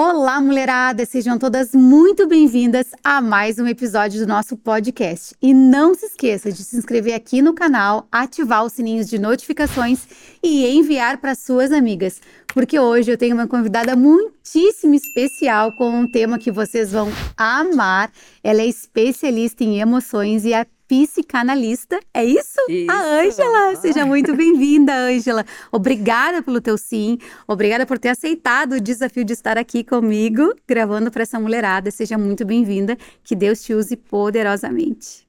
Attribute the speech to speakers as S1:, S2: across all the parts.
S1: Olá, mulherada! Sejam todas muito bem-vindas a mais um episódio do nosso podcast. E não se esqueça de se inscrever aqui no canal, ativar os sininhos de notificações e enviar para suas amigas, porque hoje eu tenho uma convidada muitíssimo especial com um tema que vocês vão amar. Ela é especialista em emoções e a psicanalista, é isso? isso. A Ângela, seja muito bem-vinda, Ângela. Obrigada pelo teu sim, obrigada por ter aceitado o desafio de estar aqui comigo, gravando para essa mulherada. Seja muito bem-vinda, que Deus te use poderosamente.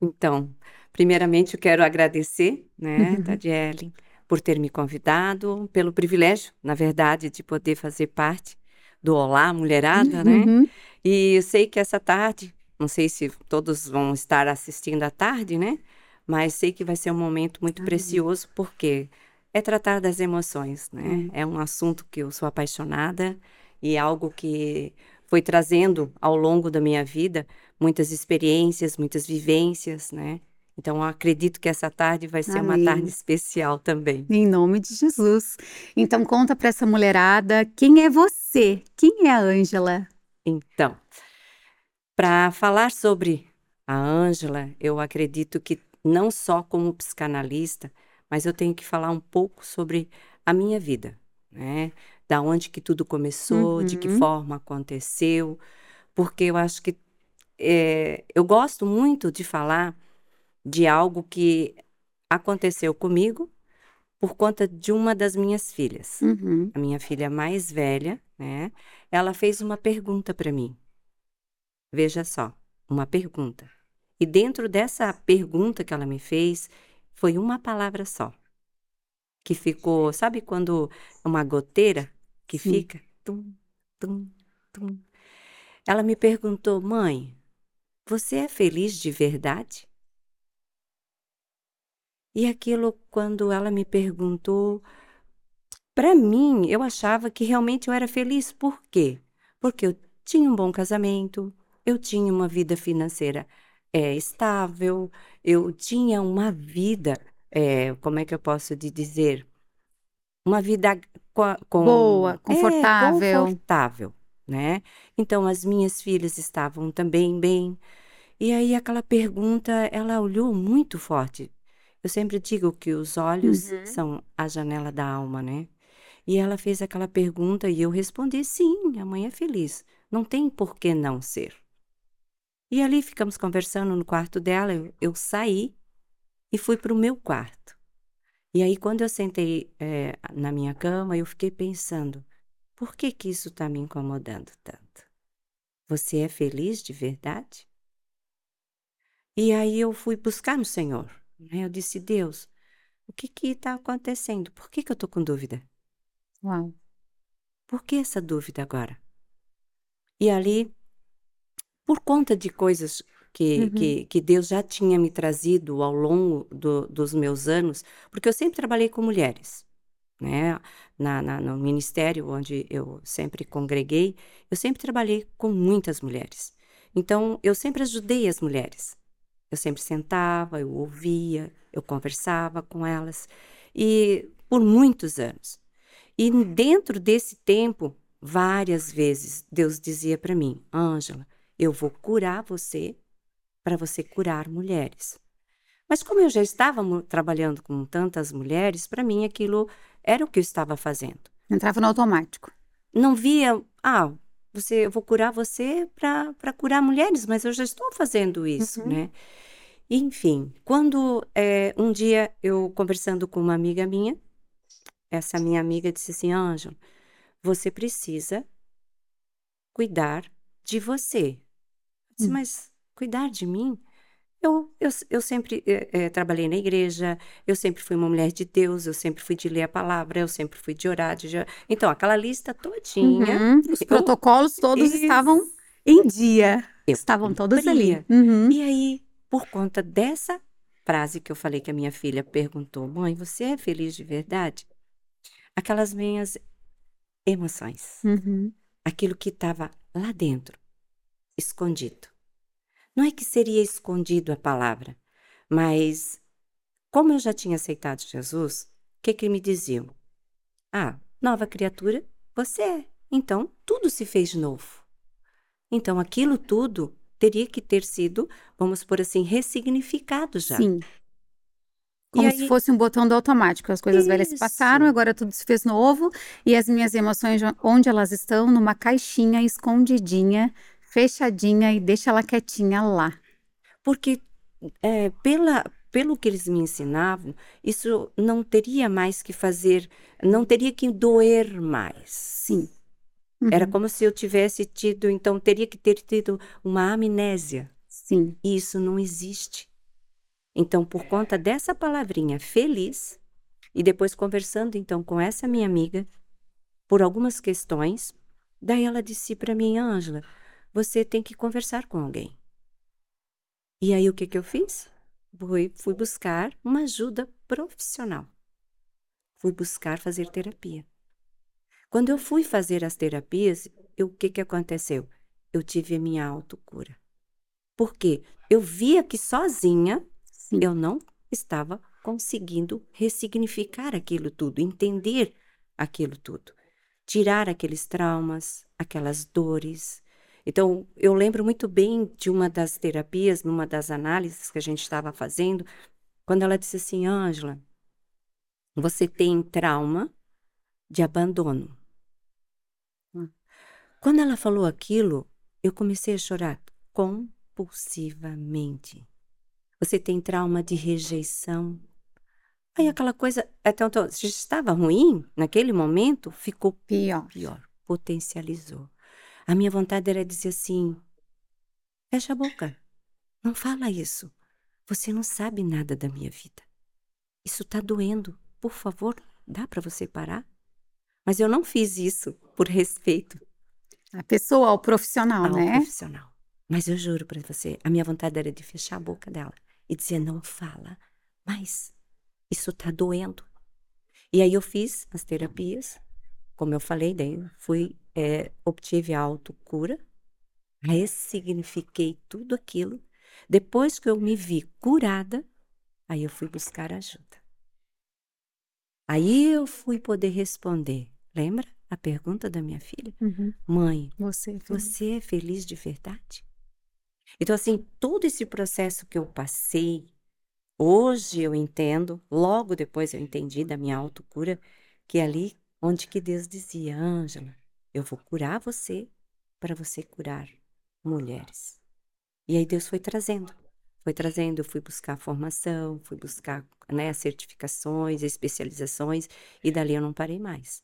S2: Então, primeiramente eu quero agradecer, né, uhum. Tadiele, por ter me convidado, pelo privilégio, na verdade, de poder fazer parte do Olá Mulherada, né? uhum. né? E eu sei que essa tarde não sei se todos vão estar assistindo à tarde, né? Mas sei que vai ser um momento muito precioso, porque é tratar das emoções, né? Hum. É um assunto que eu sou apaixonada e é algo que foi trazendo ao longo da minha vida muitas experiências, muitas vivências, né? Então, acredito que essa tarde vai ser Amém. uma tarde especial também.
S1: Em nome de Jesus. Então, conta para essa mulherada quem é você? Quem é a Ângela?
S2: Então, para falar sobre a Ângela, eu acredito que não só como psicanalista, mas eu tenho que falar um pouco sobre a minha vida, né? Da onde que tudo começou, uhum. de que uhum. forma aconteceu, porque eu acho que é, eu gosto muito de falar de algo que aconteceu comigo por conta de uma das minhas filhas. Uhum. A minha filha mais velha, né? Ela fez uma pergunta para mim. Veja só, uma pergunta. E dentro dessa pergunta que ela me fez, foi uma palavra só. Que ficou, sabe quando uma goteira que Sim. fica? Tum, tum, tum. Ela me perguntou, mãe, você é feliz de verdade? E aquilo, quando ela me perguntou, para mim, eu achava que realmente eu era feliz. Por quê? Porque eu tinha um bom casamento, eu tinha uma vida financeira é, estável, eu tinha uma vida, é, como é que eu posso te dizer? Uma vida com,
S1: boa, confortável.
S2: É, confortável, né? Então as minhas filhas estavam também bem. E aí aquela pergunta, ela olhou muito forte. Eu sempre digo que os olhos uhum. são a janela da alma, né? E ela fez aquela pergunta e eu respondi: sim, a mãe é feliz. Não tem por que não ser. E ali ficamos conversando no quarto dela. Eu, eu saí e fui para o meu quarto. E aí, quando eu sentei é, na minha cama, eu fiquei pensando: por que, que isso está me incomodando tanto? Você é feliz de verdade? E aí eu fui buscar no Senhor. Né? Eu disse: Deus, o que está acontecendo? Por que, que eu estou com dúvida?
S1: Uau.
S2: Por que essa dúvida agora? E ali por conta de coisas que, uhum. que, que, Deus já tinha me trazido ao longo do, dos meus anos, porque eu sempre trabalhei com mulheres, né? Na, na, no ministério onde eu sempre congreguei, eu sempre trabalhei com muitas mulheres. Então, eu sempre ajudei as mulheres. Eu sempre sentava, eu ouvia, eu conversava com elas, e por muitos anos. E dentro desse tempo, várias vezes, Deus dizia para mim, Ângela, eu vou curar você para você curar mulheres. Mas como eu já estava trabalhando com tantas mulheres, para mim aquilo era o que eu estava fazendo.
S1: Entrava no automático.
S2: Não via, ah, você, eu vou curar você para curar mulheres, mas eu já estou fazendo isso, uhum. né? Enfim, quando é, um dia eu conversando com uma amiga minha, essa minha amiga disse assim, Ângelo, você precisa cuidar de você. Disse, hum. mas cuidar de mim? Eu, eu, eu sempre é, trabalhei na igreja, eu sempre fui uma mulher de Deus, eu sempre fui de ler a palavra, eu sempre fui de orar. De... Então, aquela lista todinha.
S1: Uhum, os eu, protocolos todos estavam em dia. estavam todos ali.
S2: Uhum. E aí, por conta dessa frase que eu falei que a minha filha perguntou, mãe, você é feliz de verdade? Aquelas minhas emoções. Uhum. Aquilo que estava lá dentro escondido. Não é que seria escondido a palavra, mas como eu já tinha aceitado Jesus, o que que me diziam? Ah, nova criatura, você é. então tudo se fez novo. Então aquilo tudo teria que ter sido, vamos por assim, ressignificado já.
S1: Sim. Como
S2: E
S1: se
S2: aí-
S1: fosse um botão do automático. As coisas velhas se
S2: Isso.
S1: passaram, agora tudo se fez novo. E as minhas emoções, onde elas estão? Numa caixinha escondidinha, fechadinha e deixa ela quietinha lá.
S2: Porque é, pela, pelo que eles me ensinavam, isso não teria mais que fazer, não teria que doer mais.
S1: Sim.
S2: Era
S1: Uhum.
S2: como se eu tivesse tido, então teria que ter tido uma amnésia.
S1: Sim.
S2: E isso não existe. Então, por conta dessa palavrinha feliz, e depois conversando então com essa minha amiga, por algumas questões, daí ela disse para mim, Ângela, você tem que conversar com alguém. E aí o que, que eu fiz? Fui, fui buscar uma ajuda profissional. Fui buscar fazer terapia. Quando eu fui fazer as terapias, eu- o que, que aconteceu? Eu tive a minha autocura. Por quê? Eu via que sozinha
S1: Sim.
S2: eu não estava conseguindo ressignificar aquilo tudo, entender aquilo tudo, tirar aqueles traumas, aquelas dores. Então, eu lembro muito bem de uma das terapias, numa das análises que a gente estava fazendo, quando ela disse assim: Ângela, você tem trauma de abandono.
S1: Hum.
S2: Quando ela falou aquilo, eu comecei a chorar compulsivamente. Você tem trauma de rejeição. Aí aquela coisa, então, então, se estava ruim naquele momento, ficou
S1: Pior.
S2: pior, potencializou. A minha vontade era dizer assim: fecha a boca, não fala isso. Você não sabe nada da minha vida. Isso está doendo. Por favor, dá para você parar? Mas eu não fiz isso por respeito
S1: A pessoa, o profissional,
S2: ao
S1: né?
S2: profissional. Mas eu juro para você, a minha vontade era de fechar a boca dela e dizer: não fala, mas isso tá doendo. E aí eu fiz as terapias, como eu falei, daí fui, eh, obtive a autocura, ressignifiquei tudo aquilo. Depois que eu me vi curada, aí eu fui buscar ajuda. Aí eu fui poder responder. Lembra a pergunta da minha filha?
S1: Uhum.
S2: Mãe,
S1: Você.
S2: você é feliz de verdade? Então, assim, todo esse processo que eu passei, hoje eu entendo, logo depois eu entendi da minha autocura, que é ali onde que Deus dizia, Ângela, eu vou curar você para você curar mulheres. E aí Deus foi trazendo, foi trazendo, eu fui buscar formação, fui buscar né, certificações, especializações, e dali eu não parei mais.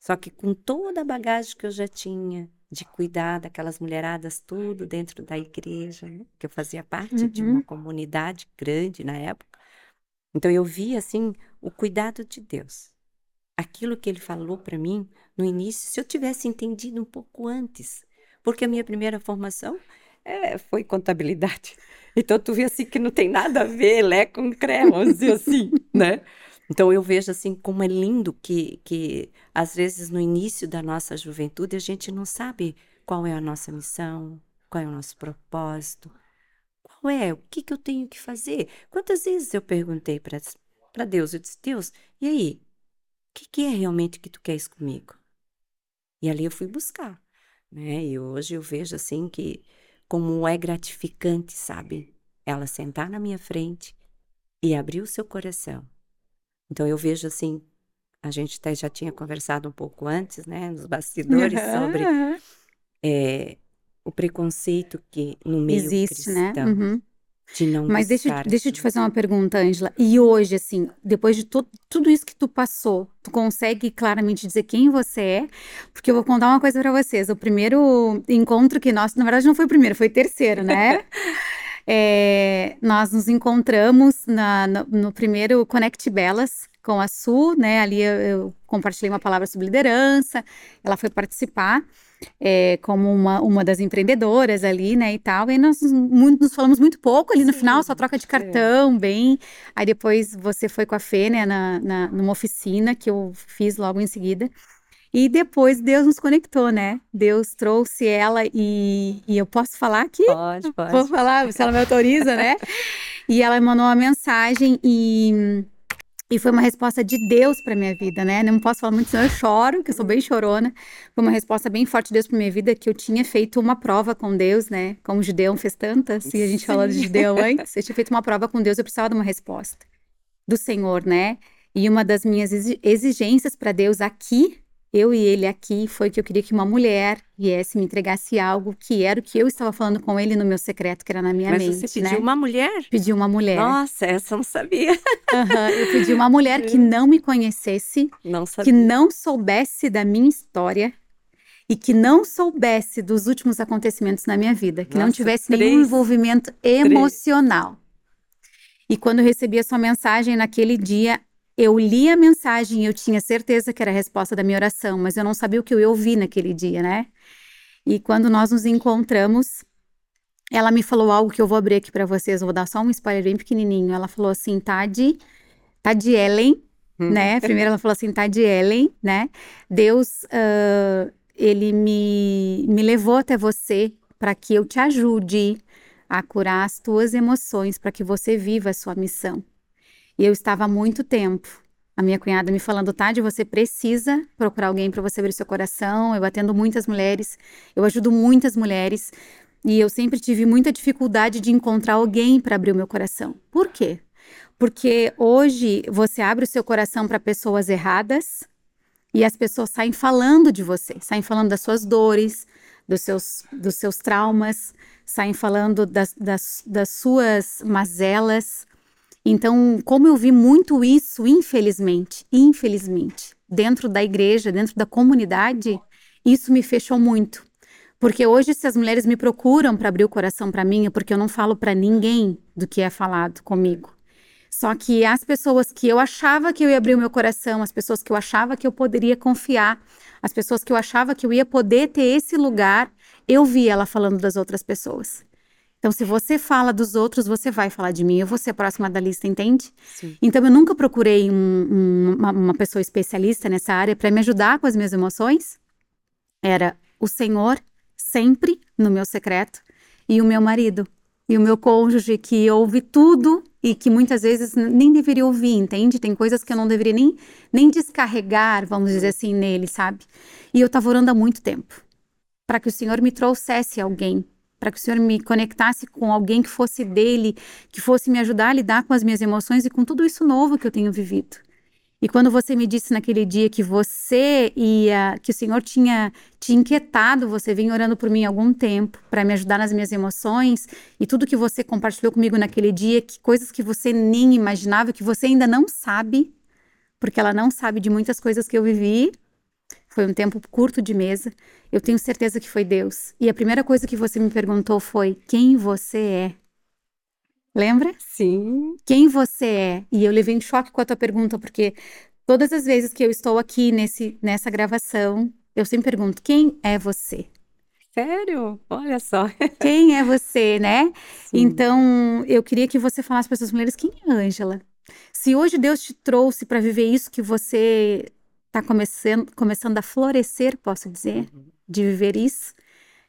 S2: Só que com toda a bagagem que eu já tinha, de cuidar daquelas mulheradas tudo dentro da igreja, né? que eu fazia parte de uma
S1: Uhum.
S2: comunidade grande na época. Então eu vi assim o cuidado de Deus. Aquilo que ele falou para mim no início, se eu tivesse entendido um pouco antes, porque a minha primeira formação eh, foi contabilidade. Então tu vê assim que não tem nada a ver, lé com cré, vamos dizer assim, né? Então eu vejo assim como é lindo que, que às vezes no início da nossa juventude a gente não sabe qual é a nossa missão, qual é o nosso propósito, qual é, o que, que eu tenho que fazer. Quantas vezes eu perguntei para Deus, eu disse, Deus, e aí, que, que é realmente que tu queres comigo? E ali eu fui buscar, né? E hoje eu vejo assim que como é gratificante, sabe? Ela sentar na minha frente e abrir o seu coração. Então eu vejo assim, a gente até já tinha conversado um pouco antes, né, nos bastidores sobre
S1: Aham.
S2: eh, o preconceito que no meio
S1: Existe, né?
S2: cristão
S1: Uhum.
S2: De não
S1: Mas deixa, deixa eu te
S2: ajuda.
S1: fazer uma pergunta, Ângela. E hoje, assim, depois de to- tudo isso que tu passou, tu consegue claramente dizer quem você é? Porque eu vou contar uma coisa pra vocês. O primeiro encontro que nós, na verdade, não foi o primeiro, foi o terceiro, né? É, nós nos encontramos na- no, no primeiro Connect Belas com a Su, né? Ali eu, eu compartilhei uma palavra sobre liderança, ela foi participar é, como uma, uma das empreendedoras ali, né, e tal. E nós muito, nos falamos muito pouco ali no final, só
S2: Sim,
S1: troca de cartão, bem. Aí depois você foi com a Fê, né, na, na, numa oficina que eu fiz logo em seguida. E depois Deus nos conectou, né? Deus trouxe ela e, e eu posso falar aqui?
S2: Pode,
S1: Vou
S2: pode.
S1: falar, se ela me autoriza, né? E ela mandou uma mensagem e E foi uma resposta de Deus para minha vida, né? Não posso falar muito, senão eu choro, que eu sou bem chorona. Foi uma resposta bem forte de Deus para minha vida, que eu tinha feito uma prova com Deus, né? Como o Gideão fez tantas, e a gente falou de Gideão antes. Eu tinha feito uma prova com Deus, eu precisava de uma resposta do Senhor, né? E uma das minhas exigências para Deus aqui eu e ele aqui foi que eu queria que uma mulher viesse me entregasse algo que era o que eu estava falando com ele no meu secreto, que era na minha
S2: Mas
S1: mente.
S2: você pediu
S1: né?
S2: uma mulher?
S1: Pedi uma mulher.
S2: Nossa, essa eu não sabia.
S1: Uhum, eu pedi uma mulher que não me conhecesse,
S2: Não
S1: que não soubesse da minha história e que não soubesse dos últimos acontecimentos na minha vida, que não
S2: Nossa,
S1: tivesse
S2: três-
S1: nenhum envolvimento emocional. E quando eu recebi a sua mensagem naquele dia, eu li a mensagem e eu tinha certeza que era a resposta da minha oração, mas eu não sabia o que eu ia ouvir naquele dia, né? E quando nós nos encontramos, ela me falou algo que eu vou abrir aqui para vocês, vou dar só um spoiler bem pequenininho. Ela falou assim, Tade, Tade Ellen,
S2: Hum.
S1: né? Primeiro ela falou assim, Tade Ellen, né? Deus, ah, ele me, me levou até você para que eu te ajude a curar as tuas emoções, para que você viva a sua missão. E eu estava há muito tempo, a minha cunhada me falando, Tade, você precisa procurar alguém para você abrir seu coração. Eu atendo muitas mulheres, eu ajudo muitas mulheres, e eu sempre tive muita dificuldade de encontrar alguém para abrir o meu coração. Por quê? Porque hoje você abre o seu coração para pessoas erradas e as pessoas saem falando de você, saem falando das suas dores, dos seus, dos seus traumas, saem falando das, das, das suas mazelas. Então, como eu vi muito isso, infelizmente, infelizmente, dentro da igreja, dentro da comunidade, isso me fechou muito. Porque hoje, se as mulheres me procuram para abrir o coração para mim, é porque eu não falo para ninguém do que é falado comigo. Só que as pessoas que eu achava que eu ia abrir o meu coração, as pessoas que eu achava que eu poderia confiar, as pessoas que eu achava que eu ia poder ter esse lugar, eu vi ela falando das outras pessoas. Então, se você fala dos outros, você vai falar de mim. Eu vou ser próxima da lista, entende?
S2: Sim.
S1: Então, eu nunca procurei um- um- uma, uma pessoa especialista nessa área para me ajudar com as minhas emoções. Era o Senhor, sempre no meu secreto, e o meu marido, e o meu cônjuge, que ouve tudo e que muitas vezes nem deveria ouvir, entende? Tem coisas que eu não deveria nem, nem descarregar, vamos dizer assim, nele, sabe? E eu estava orando há muito tempo para que o Senhor me trouxesse alguém, para que o Senhor me conectasse com alguém que fosse dele, que fosse me ajudar a lidar com as minhas emoções e com tudo isso novo que eu tenho vivido. E quando você me disse naquele dia que você ia, que o Senhor tinha te inquietado, você vinha orando por mim há algum tempo para me ajudar nas minhas emoções e tudo que você compartilhou comigo naquele dia, que coisas que você nem imaginava, que você ainda não sabe, porque ela não sabe de muitas coisas que eu vivi. Foi um tempo curto de mesa. Eu tenho certeza que foi Deus. E a primeira coisa que você me perguntou foi: quem você é? Lembra?
S2: Sim.
S1: quem você é. E eu levei em choque com a tua pergunta, porque todas as vezes que eu estou aqui nesse, nessa gravação, eu sempre pergunto: quem é você?
S2: Sério? Olha só.
S1: Quem é você, né?
S2: Sim.
S1: Então, eu queria que você falasse para essas mulheres quem é a Ângela. Se hoje Deus te trouxe para viver isso que você está começando, começando a florescer, posso dizer,
S2: Uhum.
S1: de viver isso,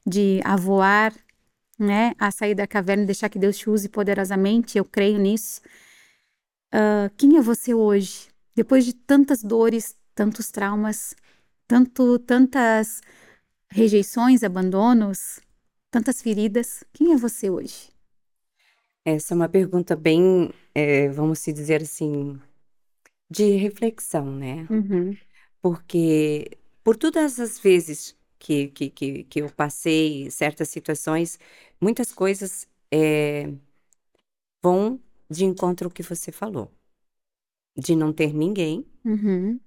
S1: de a voar, né, a sair da caverna e deixar que Deus te use poderosamente, eu creio nisso. Ah, quem é você hoje? Depois de tantas dores, tantos traumas, tanto, tantas rejeições, abandonos, tantas feridas, quem é você hoje?
S2: Essa é uma pergunta bem, eh, vamos se dizer assim, de reflexão, né?
S1: Uhum,
S2: Porque por todas as vezes que, que, que, que eu passei certas situações, muitas coisas eh, vão de encontro ao que você falou, de não ter ninguém
S1: uhum,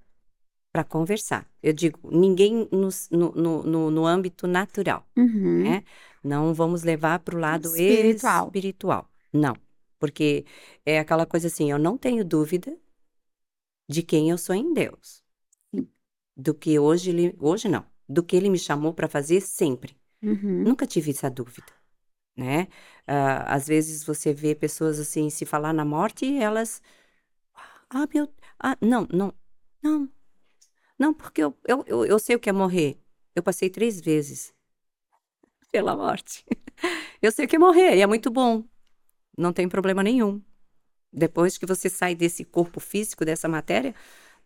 S2: para conversar. Eu digo, ninguém no, no, no, no âmbito natural,
S1: uhum.
S2: né? Não vamos levar para o lado
S1: Espiritual.
S2: espiritual. Não, porque é aquela coisa assim, eu não tenho dúvida de quem eu sou em Deus. Do que hoje ele, hoje não, do que ele me chamou para fazer sempre.
S1: Uhum.
S2: Nunca tive essa dúvida, né? Ah, às vezes você vê pessoas assim, se falar na morte, elas, ah, meu, ah, não, não, não, não, porque eu, eu, eu, eu sei o que é morrer. Eu passei três vezes pela morte. Eu sei o que é morrer, e é muito bom. Não tem problema nenhum. Depois que você sai desse corpo físico, dessa matéria,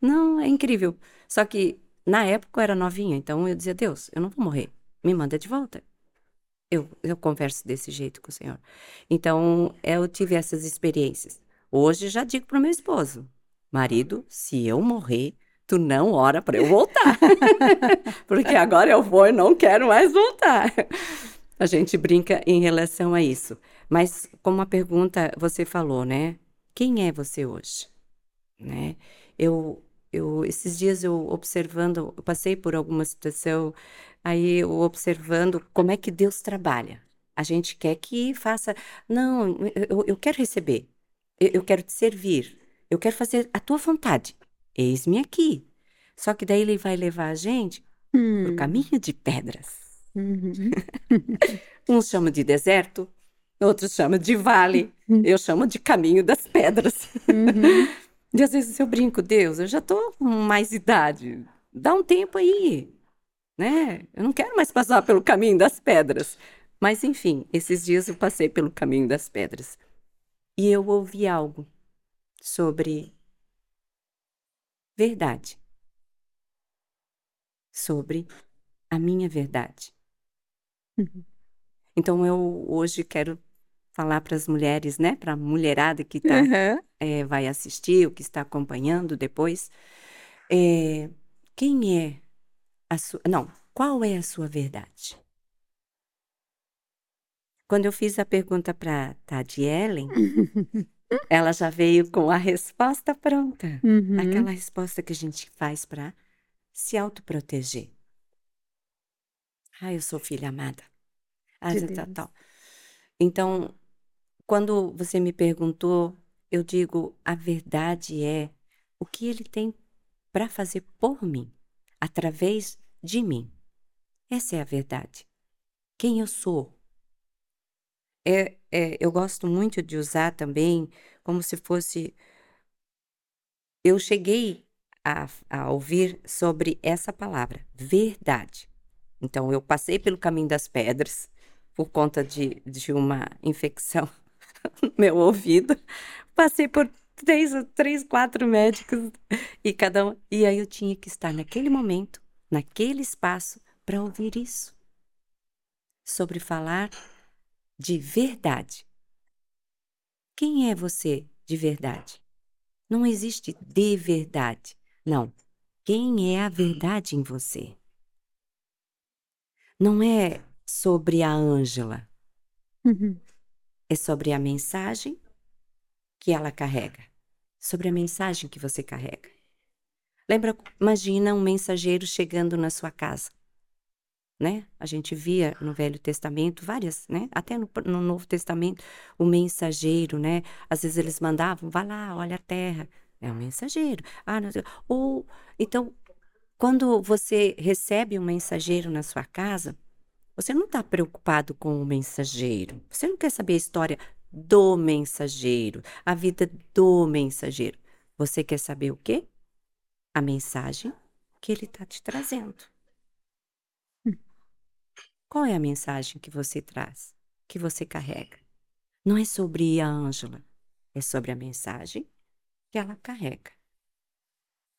S2: não, é incrível. Só que na época eu era novinha, então eu dizia: Deus, eu não vou morrer, me manda de volta. Eu, eu converso desse jeito com o Senhor. Então eu tive essas experiências. Hoje já digo para o meu esposo: marido, se eu morrer, tu não ora para eu voltar. Porque agora eu vou e não quero mais voltar. A gente brinca em relação a isso. Mas como a pergunta você falou, né? Quem é você hoje? Né? Eu, eu esses dias eu observando, eu passei por alguma situação, aí eu observando como é que Deus trabalha. A gente quer que faça, não, eu, eu quero receber, eu, eu quero te servir, eu quero fazer a tua vontade. Eis-me aqui. Só que daí ele vai levar a gente hum. por caminho de pedras. Uhum. Uns chamam de deserto, outros chamam de vale, uhum. eu chamo de caminho das pedras. Uhum. E às vezes eu brinco, Deus, eu já tô com mais idade, dá um tempo aí, né? Eu não quero mais passar pelo caminho das pedras. Mas enfim, esses dias eu passei pelo caminho das pedras e eu ouvi algo sobre verdade, sobre a minha verdade. Uhum. Então eu hoje quero falar para as mulheres, né, para a mulherada que tá, uhum. é, vai assistir, ou que está acompanhando depois, é, quem é a sua, não, qual é a sua verdade? Quando eu fiz a pergunta para Tadi Ellen, ela já veio com a resposta pronta. Uhum. Aquela resposta que a gente faz para se autoproteger. Ah, eu sou filha amada. Ah, de tal, tal. Então, quando você me perguntou, eu digo: a verdade é o que ele tem para fazer por mim, através de mim. Essa é a verdade. Quem eu sou. É, é, eu gosto muito de usar também como se fosse. Eu cheguei a, a ouvir sobre essa palavra, verdade. Então, eu passei pelo caminho das pedras por conta de, de uma infecção no meu ouvido. Passei por três, três, quatro médicos e cada um. E aí eu tinha que estar naquele momento, naquele espaço, para ouvir isso. Sobre falar de verdade. Quem é você de verdade? Não existe de verdade. Não. Quem é a verdade em você? Não é sobre a Ângela. Uhum. É sobre a mensagem que ela carrega. Sobre a mensagem que você carrega. Lembra, imagina um mensageiro chegando na sua casa. Né? A gente via no Velho Testamento várias, né? Até no, no, Novo Testamento, o mensageiro, né? Às vezes eles mandavam, vá lá, olha a terra. É um mensageiro. Ah, não, ou então, quando você recebe um mensageiro na sua casa, você não está preocupado com o mensageiro. Você não quer saber a história do mensageiro, a vida do mensageiro. Você quer saber o quê? A mensagem que ele está te trazendo. Hum. Qual é a mensagem que você traz, que você carrega? Não é sobre a Ângela, é sobre a mensagem que ela carrega.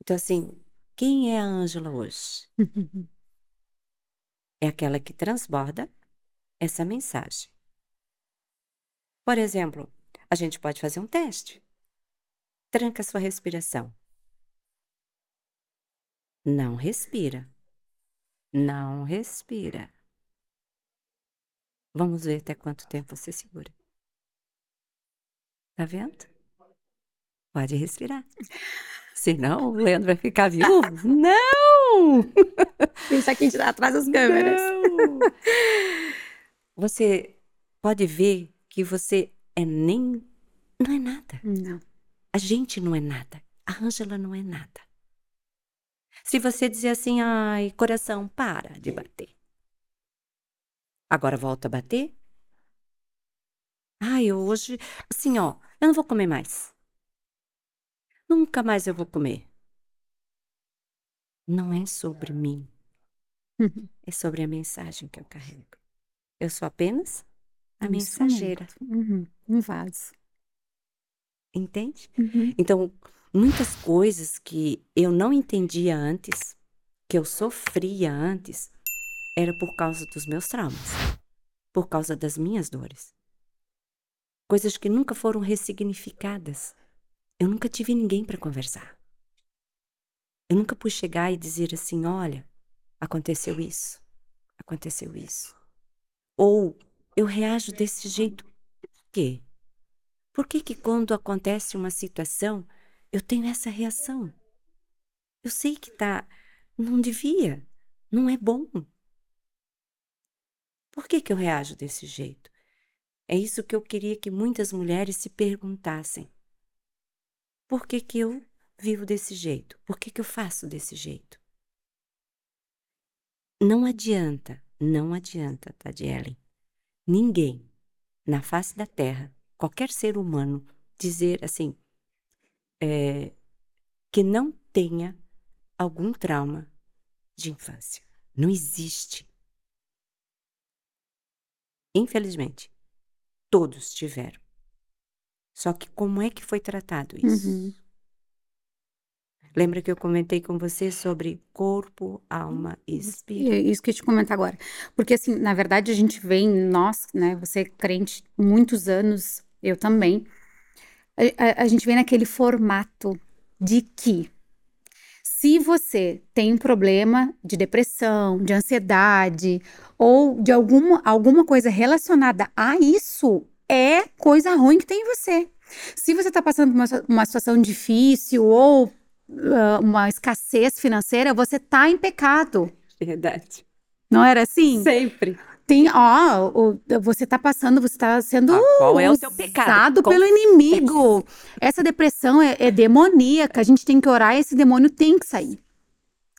S2: Então, assim, quem é a Ângela hoje? é aquela que transborda essa mensagem. Por exemplo, a gente pode fazer um teste. Tranca sua respiração. Não respira. Não respira. Vamos ver até quanto tempo você segura. Tá vendo? Pode respirar. Senão o Leandro vai ficar viúvo. Não!
S1: Deixa aqui atrás das câmeras. Não.
S2: Você pode ver que você é nem. Não é nada.
S1: Não.
S2: A gente não é nada. A Ângela não é nada. Se você dizer assim, ai, coração, para de bater. Agora volta a bater. Ai, eu hoje, assim, ó, eu não vou comer mais. Nunca mais eu vou comer. Não é sobre mim. é sobre a mensagem que eu carrego. Eu sou apenas a mensageira.
S1: Uhum. Um vaso.
S2: Entende? Uhum. Então, muitas coisas que eu não entendia antes, que eu sofria antes, era por causa dos meus traumas, por causa das minhas dores. Coisas que nunca foram ressignificadas. Eu nunca tive ninguém para conversar. Eu nunca pude chegar e dizer assim: olha, aconteceu isso, aconteceu isso. Ou eu reajo desse jeito. Por quê? Por que, que quando acontece uma situação eu tenho essa reação? Eu sei que tá. Não devia. Não é bom. Por que, que eu reajo desse jeito? É isso que eu queria que muitas mulheres se perguntassem. Por que, que eu vivo desse jeito? Por que, que eu faço desse jeito? Não adianta, não adianta, Tadielen, ninguém na face da terra, qualquer ser humano, dizer assim, é, que não tenha algum trauma de infância. Não existe. Infelizmente, todos tiveram. Só que como é que foi tratado isso? Uhum. Lembra que eu comentei com você sobre corpo, alma e espírito?
S1: É isso que eu te comentar agora. Porque, assim, na verdade, a gente vem, nós, né, você é crente muitos anos, eu também, a, a, a gente vem naquele formato de que se você tem um problema de depressão, de ansiedade ou de alguma, alguma coisa relacionada a isso, é coisa ruim que tem em você. Se você está passando por uma, uma situação difícil ou uma escassez financeira, você tá em pecado.
S2: Verdade.
S1: Não era assim?
S2: Sempre.
S1: Tem, ó, você tá passando, você tá sendo ah,
S2: qual é o seu pecado?
S1: pelo inimigo. Essa depressão é, é, demoníaca, a gente tem que orar e esse demônio tem que sair.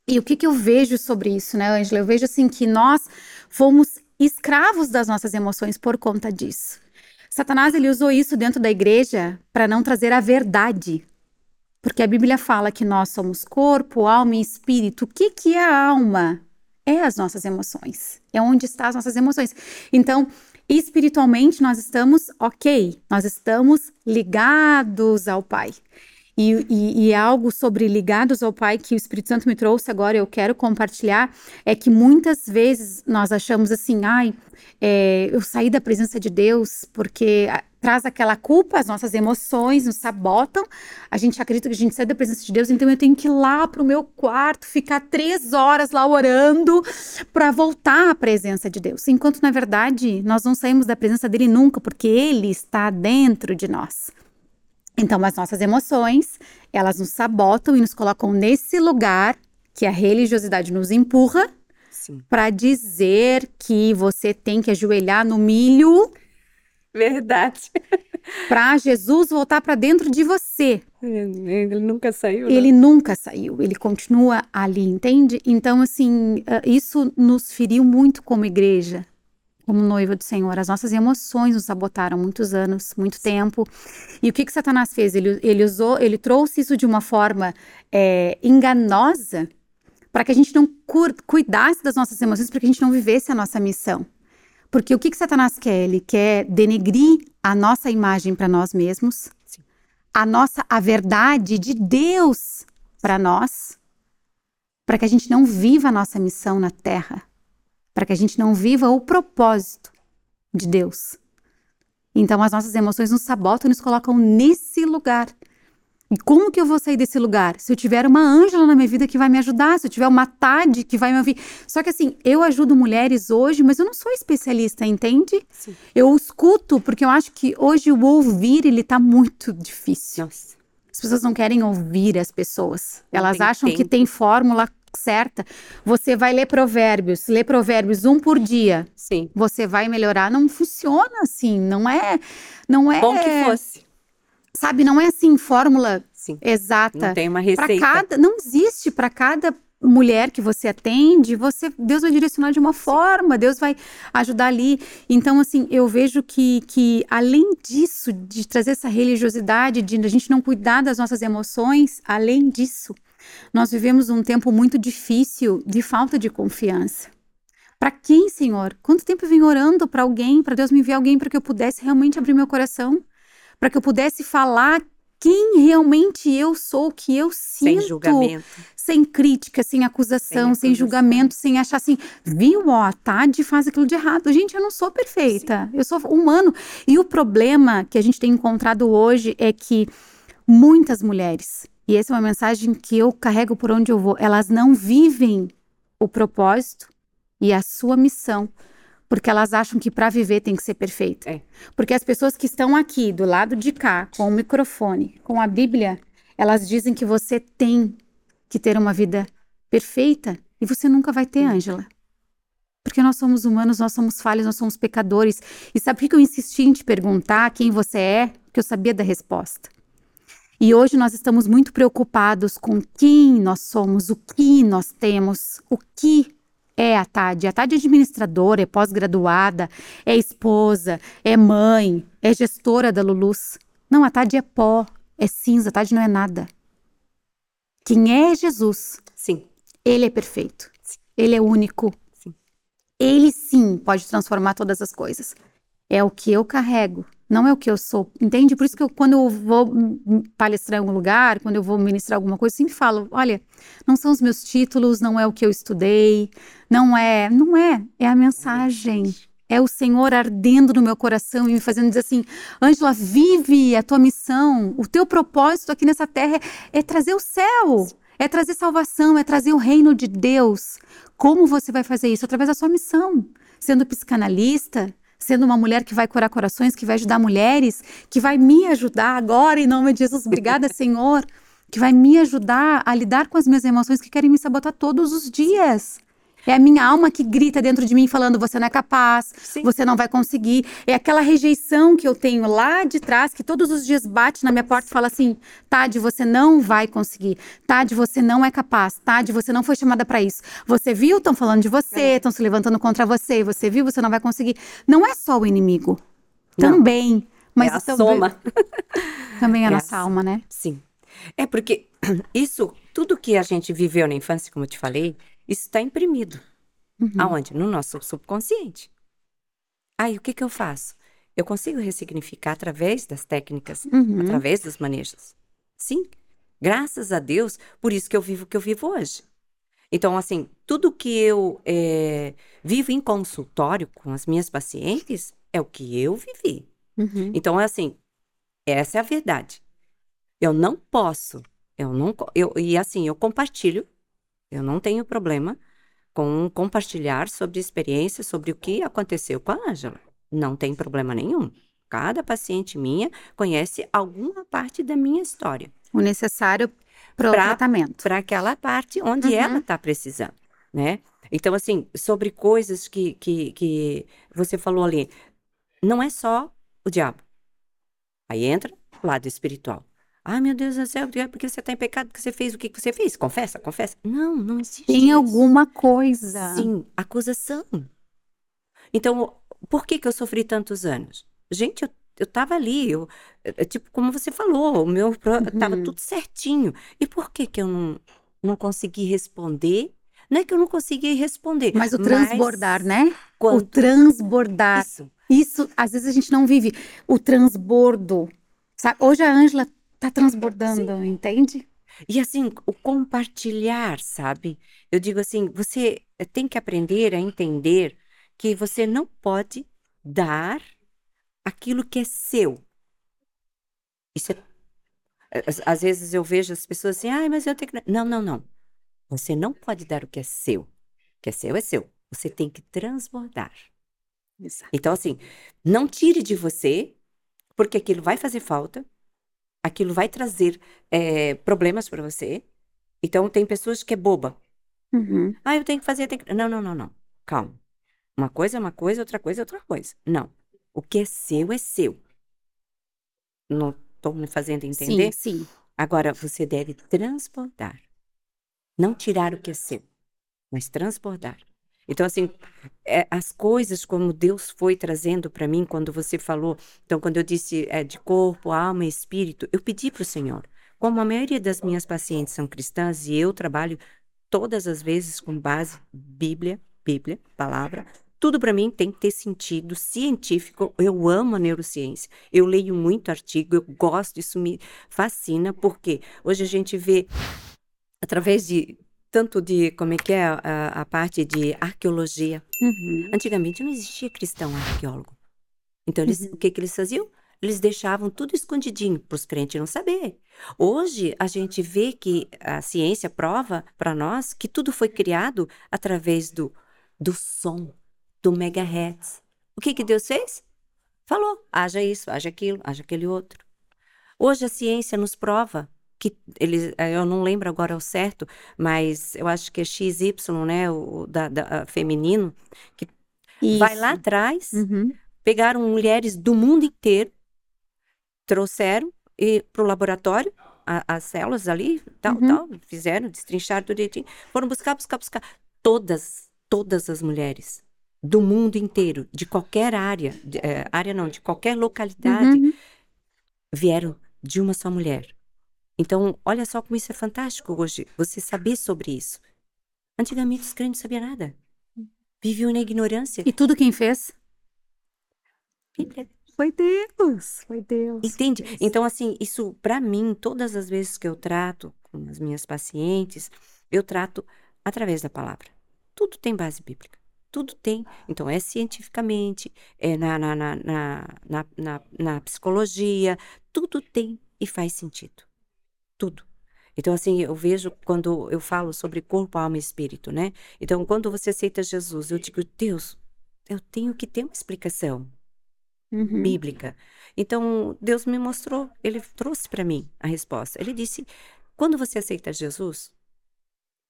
S1: E o que que eu vejo sobre isso, né, Angela? Eu vejo assim que nós fomos escravos das nossas emoções por conta disso. Satanás ele usou isso dentro da igreja para não trazer a verdade porque a Bíblia fala que nós somos corpo, alma e espírito. O que, que é a alma? É as nossas emoções. É onde estão as nossas emoções. Então, espiritualmente, nós estamos ok, nós estamos ligados ao Pai. E, e, e, algo sobre ligados ao Pai que o Espírito Santo me trouxe agora, eu quero compartilhar, é que muitas vezes nós achamos assim, ai, é, eu saí da presença de Deus porque traz aquela culpa, as nossas emoções nos sabotam, a gente acredita que a gente sai da presença de Deus, então eu tenho que ir lá para o meu quarto, ficar três horas lá orando para voltar à presença de Deus. Enquanto, na verdade, nós não saímos da presença dele nunca, porque ele está dentro de nós. Então, as nossas emoções, elas nos sabotam e nos colocam nesse lugar que a religiosidade nos empurra para dizer que você tem que ajoelhar no milho.
S2: Verdade.
S1: para Jesus voltar para dentro de você.
S2: Ele nunca saiu.
S1: Ele não. nunca saiu, ele continua ali, entende? Então, assim, ah, isso nos feriu muito como igreja, como noiva do Senhor. As nossas emoções nos sabotaram muitos anos, muito tempo. E o que que Satanás fez? Ele, ele usou, ele trouxe isso de uma forma é, enganosa para que a gente não cuidasse das nossas emoções, para que a gente não vivesse a nossa missão. Porque o que que Satanás quer? Ele quer denegrir a nossa imagem para nós mesmos, Sim. a nossa a verdade de Deus para nós, para que a gente não viva a nossa missão na terra para que a gente não viva o propósito de Deus. Então as nossas emoções nos sabotam e nos colocam nesse lugar. E como que eu vou sair desse lugar? Se eu tiver uma Ângela na minha vida que vai me ajudar, se eu tiver uma Tade que vai me ouvir. Só que assim, eu ajudo mulheres hoje, mas eu não sou especialista, entende? Sim. Eu escuto, porque eu acho que hoje o ouvir, ele tá muito difícil. Nossa. As pessoas não querem ouvir as pessoas. Não Elas acham tempo. que tem fórmula certa, você vai ler provérbios, ler provérbios um por dia.
S2: Sim.
S1: Você vai melhorar. Não funciona assim, não é, não é.
S2: Bom que fosse.
S1: Sabe, não é assim fórmula Sim. exata.
S2: Não tem uma receita.
S1: Cada, não existe para cada mulher que você atende, você Deus vai direcionar de uma forma, Deus vai ajudar ali. Então, assim, eu vejo que, que além disso, de trazer essa religiosidade, de a gente não cuidar das nossas emoções, além disso, nós vivemos um tempo muito difícil de falta de confiança. Para quem, Senhor? Quanto tempo eu vim orando para alguém, para Deus me enviar alguém para que eu pudesse realmente abrir meu coração, para que eu pudesse falar quem realmente eu sou, o que eu sinto.
S2: Sem julgamento.
S1: Sem crítica, sem acusação, sem,
S2: acusação.
S1: julgamento, sem achar assim, viu, ó, Tade faz aquilo de errado. Gente, eu não sou perfeita, eu sou humano. E o problema que a gente tem encontrado hoje é que muitas mulheres, e essa é uma mensagem que eu carrego por onde eu vou, elas não vivem o propósito e a sua missão porque elas acham que para viver tem que ser perfeita.
S2: É.
S1: Porque as pessoas que estão aqui do lado de cá com o microfone, com a Bíblia, elas dizem que você tem que ter uma vida perfeita e você nunca vai ter, Ângela. Porque nós somos humanos, nós somos falhos, nós somos pecadores. E sabe por que eu insisti em te perguntar quem você é? Porque eu sabia da resposta. E hoje nós estamos muito preocupados com quem nós somos, o que nós temos, o que é a Tade. A Tade é administradora, é pós-graduada, é esposa, é mãe, é gestora da Lulus. Não, a Tade é pó, é cinza, a Tade não é nada. Quem é Jesus,
S2: Sim.
S1: ele é perfeito. Ele é único.
S2: Sim.
S1: Ele sim pode transformar todas as coisas. É o que eu carrego, não é o que eu sou. Entende? Por isso que eu, quando eu vou palestrar em algum lugar, quando eu vou ministrar alguma coisa, eu sempre falo: olha, não são os meus títulos, não é o que eu estudei, não é, não é, é a mensagem. É o Senhor ardendo no meu coração e me fazendo dizer assim: Ângela, vive a tua missão. O teu propósito aqui nessa terra é, é trazer o céu, é trazer salvação, é trazer o reino de Deus. Como você vai fazer isso? Através da sua missão. Sendo psicanalista, sendo uma mulher que vai curar corações, que vai ajudar mulheres, que vai me ajudar agora, em nome de Jesus. Obrigada, Senhor. Que vai me ajudar a lidar com as minhas emoções que querem me sabotar todos os dias. É a minha alma que grita dentro de mim falando: você não é capaz,
S2: Sim.
S1: você não vai conseguir. É aquela rejeição que eu tenho lá de trás, que todos os dias bate na minha porta e fala assim: Tade, você não vai conseguir. Tade, você não é capaz. Tade, você não foi chamada para isso. Você viu? Estão falando de você, estão se levantando contra você. Você viu? Você não vai conseguir. Não é só o inimigo.
S2: Não.
S1: Também. Mas
S2: é a
S1: também,
S2: soma.
S1: também é a
S2: É a
S1: nossa alma, né?
S2: Sim. É porque isso, tudo que a gente viveu na infância, como eu te falei, isso está imprimido.
S1: Uhum.
S2: Aonde? No nosso subconsciente. Aí, o que que eu faço? Eu consigo ressignificar através das técnicas,
S1: Uhum.
S2: através dos manejos. Sim. Graças a Deus, por isso que eu vivo o que eu vivo hoje. Então, assim, tudo que eu eh, vivo em consultório com as minhas pacientes é o que eu vivi.
S1: Uhum.
S2: Então, é assim, essa é a verdade. Eu não posso, eu não, eu, e assim, eu compartilho, eu não tenho problema com compartilhar sobre experiência, sobre o que aconteceu com a Ângela. Não tem problema nenhum. Cada paciente minha conhece alguma parte da minha história,
S1: O necessário para o tratamento.
S2: para aquela parte onde
S1: Uhum.
S2: ela está precisando, né? Então, assim, sobre coisas que, que, que você falou ali, não é só o diabo. Aí entra o lado espiritual. Ai, meu Deus do céu, é porque você está em pecado, porque você fez o que você fez. Confessa, confessa. Não, não existe
S1: Tem
S2: isso.
S1: alguma coisa.
S2: Sim, acusação. Então, por que que eu sofri tantos anos? Gente, eu, eu tava ali, eu, é, tipo, como você falou, o meu pro- tava
S1: Uhum.
S2: tudo certinho. E por que que eu não, não consegui responder? Não é que eu não consegui responder,
S1: Mas o transbordar, né? O
S2: quando
S1: transbordar.
S2: isso,
S1: Isso, às vezes a gente não vive o transbordo. Sabe? Hoje a Ângela tá transbordando, entende?
S2: E assim, o compartilhar, sabe? Eu digo assim, você tem que aprender a entender que você não pode dar aquilo que é seu. Isso é... às- vezes eu vejo as pessoas assim, ai, mas eu tenho que... Não, não, não. Você não pode dar o que é seu. O que é seu é seu. Você tem que transbordar.
S1: Exato.
S2: Então, assim, não tire de você, porque aquilo vai fazer falta, aquilo vai trazer eh, problemas para você. Então, tem pessoas que é boba.
S1: Uhum.
S2: Ah, eu tenho que fazer, eu tenho que... Não, não, não, não. Calma. Uma coisa é uma coisa, outra coisa é outra coisa. Não. O que é seu é seu. Não estou me fazendo entender?
S1: Sim, sim.
S2: Agora, você deve transbordar. Não tirar o que é seu, mas transbordar. Então, assim, é, as coisas como Deus foi trazendo para mim quando você falou. Então, quando eu disse é, de corpo, alma e espírito, eu pedi para o Senhor. Como a maioria das minhas pacientes são cristãs e eu trabalho todas as vezes com base Bíblia, Bíblia, palavra, tudo para mim tem que ter sentido científico. Eu amo a neurociência. Eu leio muito artigo, eu gosto, isso me fascina, porque hoje a gente vê através de tanto de como é que é a, a parte de arqueologia.
S1: Uhum.
S2: Antigamente não existia cristão arqueólogo. Então eles,
S1: Uhum.
S2: o que que eles faziam? Eles deixavam tudo escondidinho para os crentes não saber. Hoje a gente vê que a ciência prova para nós que tudo foi criado através do, do som, do megahertz. O que que Deus fez? Falou, haja isso, haja aquilo, haja aquele outro. Hoje a ciência nos prova que eles, eh, eu não lembro agora ao certo, mas eu acho que é XY, né, o da, da- feminino, vai lá
S1: Isso.
S2: atrás,
S1: Uhum.
S2: pegaram mulheres do mundo inteiro, trouxeram para o laboratório a- as células ali, tal,
S1: Uhum.
S2: tal, fizeram, destrincharam tudo direitinho, foram buscar, buscar, buscar. Todas, todas as mulheres do mundo inteiro, de qualquer área, de- eh, área não, de qualquer localidade,
S1: Uhum.
S2: vieram de uma só mulher. Então, olha só como isso é fantástico hoje, você saber sobre isso. Antigamente os crentes não sabiam nada. Viviam na ignorância.
S1: E tudo quem fez? Foi Deus. Foi Deus.
S2: Entende?
S1: Deus.
S2: Então, assim, isso para mim, todas as vezes que eu trato com as minhas pacientes, eu trato através da palavra. Tudo tem base bíblica. Tudo tem. Então, é cientificamente, é na, na, na, na, na, na- na psicologia, tudo tem e faz sentido. Tudo. Então, assim, eu vejo quando eu falo sobre corpo, alma e espírito, né? Então, quando você aceita Jesus, eu digo, Deus, eu tenho que ter uma explicação
S1: Uhum.
S2: bíblica. Então, Deus me mostrou, ele trouxe para mim a resposta. Ele disse: quando você aceita Jesus,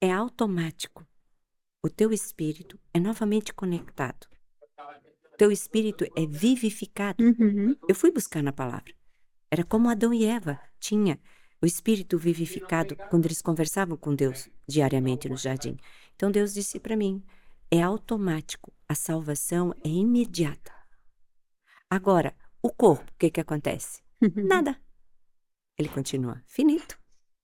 S2: é automático. O teu espírito é novamente conectado. O teu espírito é vivificado.
S1: Uhum.
S2: Eu fui buscar na palavra. Era como Adão e Eva tinha o espírito vivificado quando eles conversavam com Deus diariamente no jardim. Então Deus disse para mim: é automático, a salvação é imediata. Agora, o corpo, o que que acontece? Nada. Ele continua finito,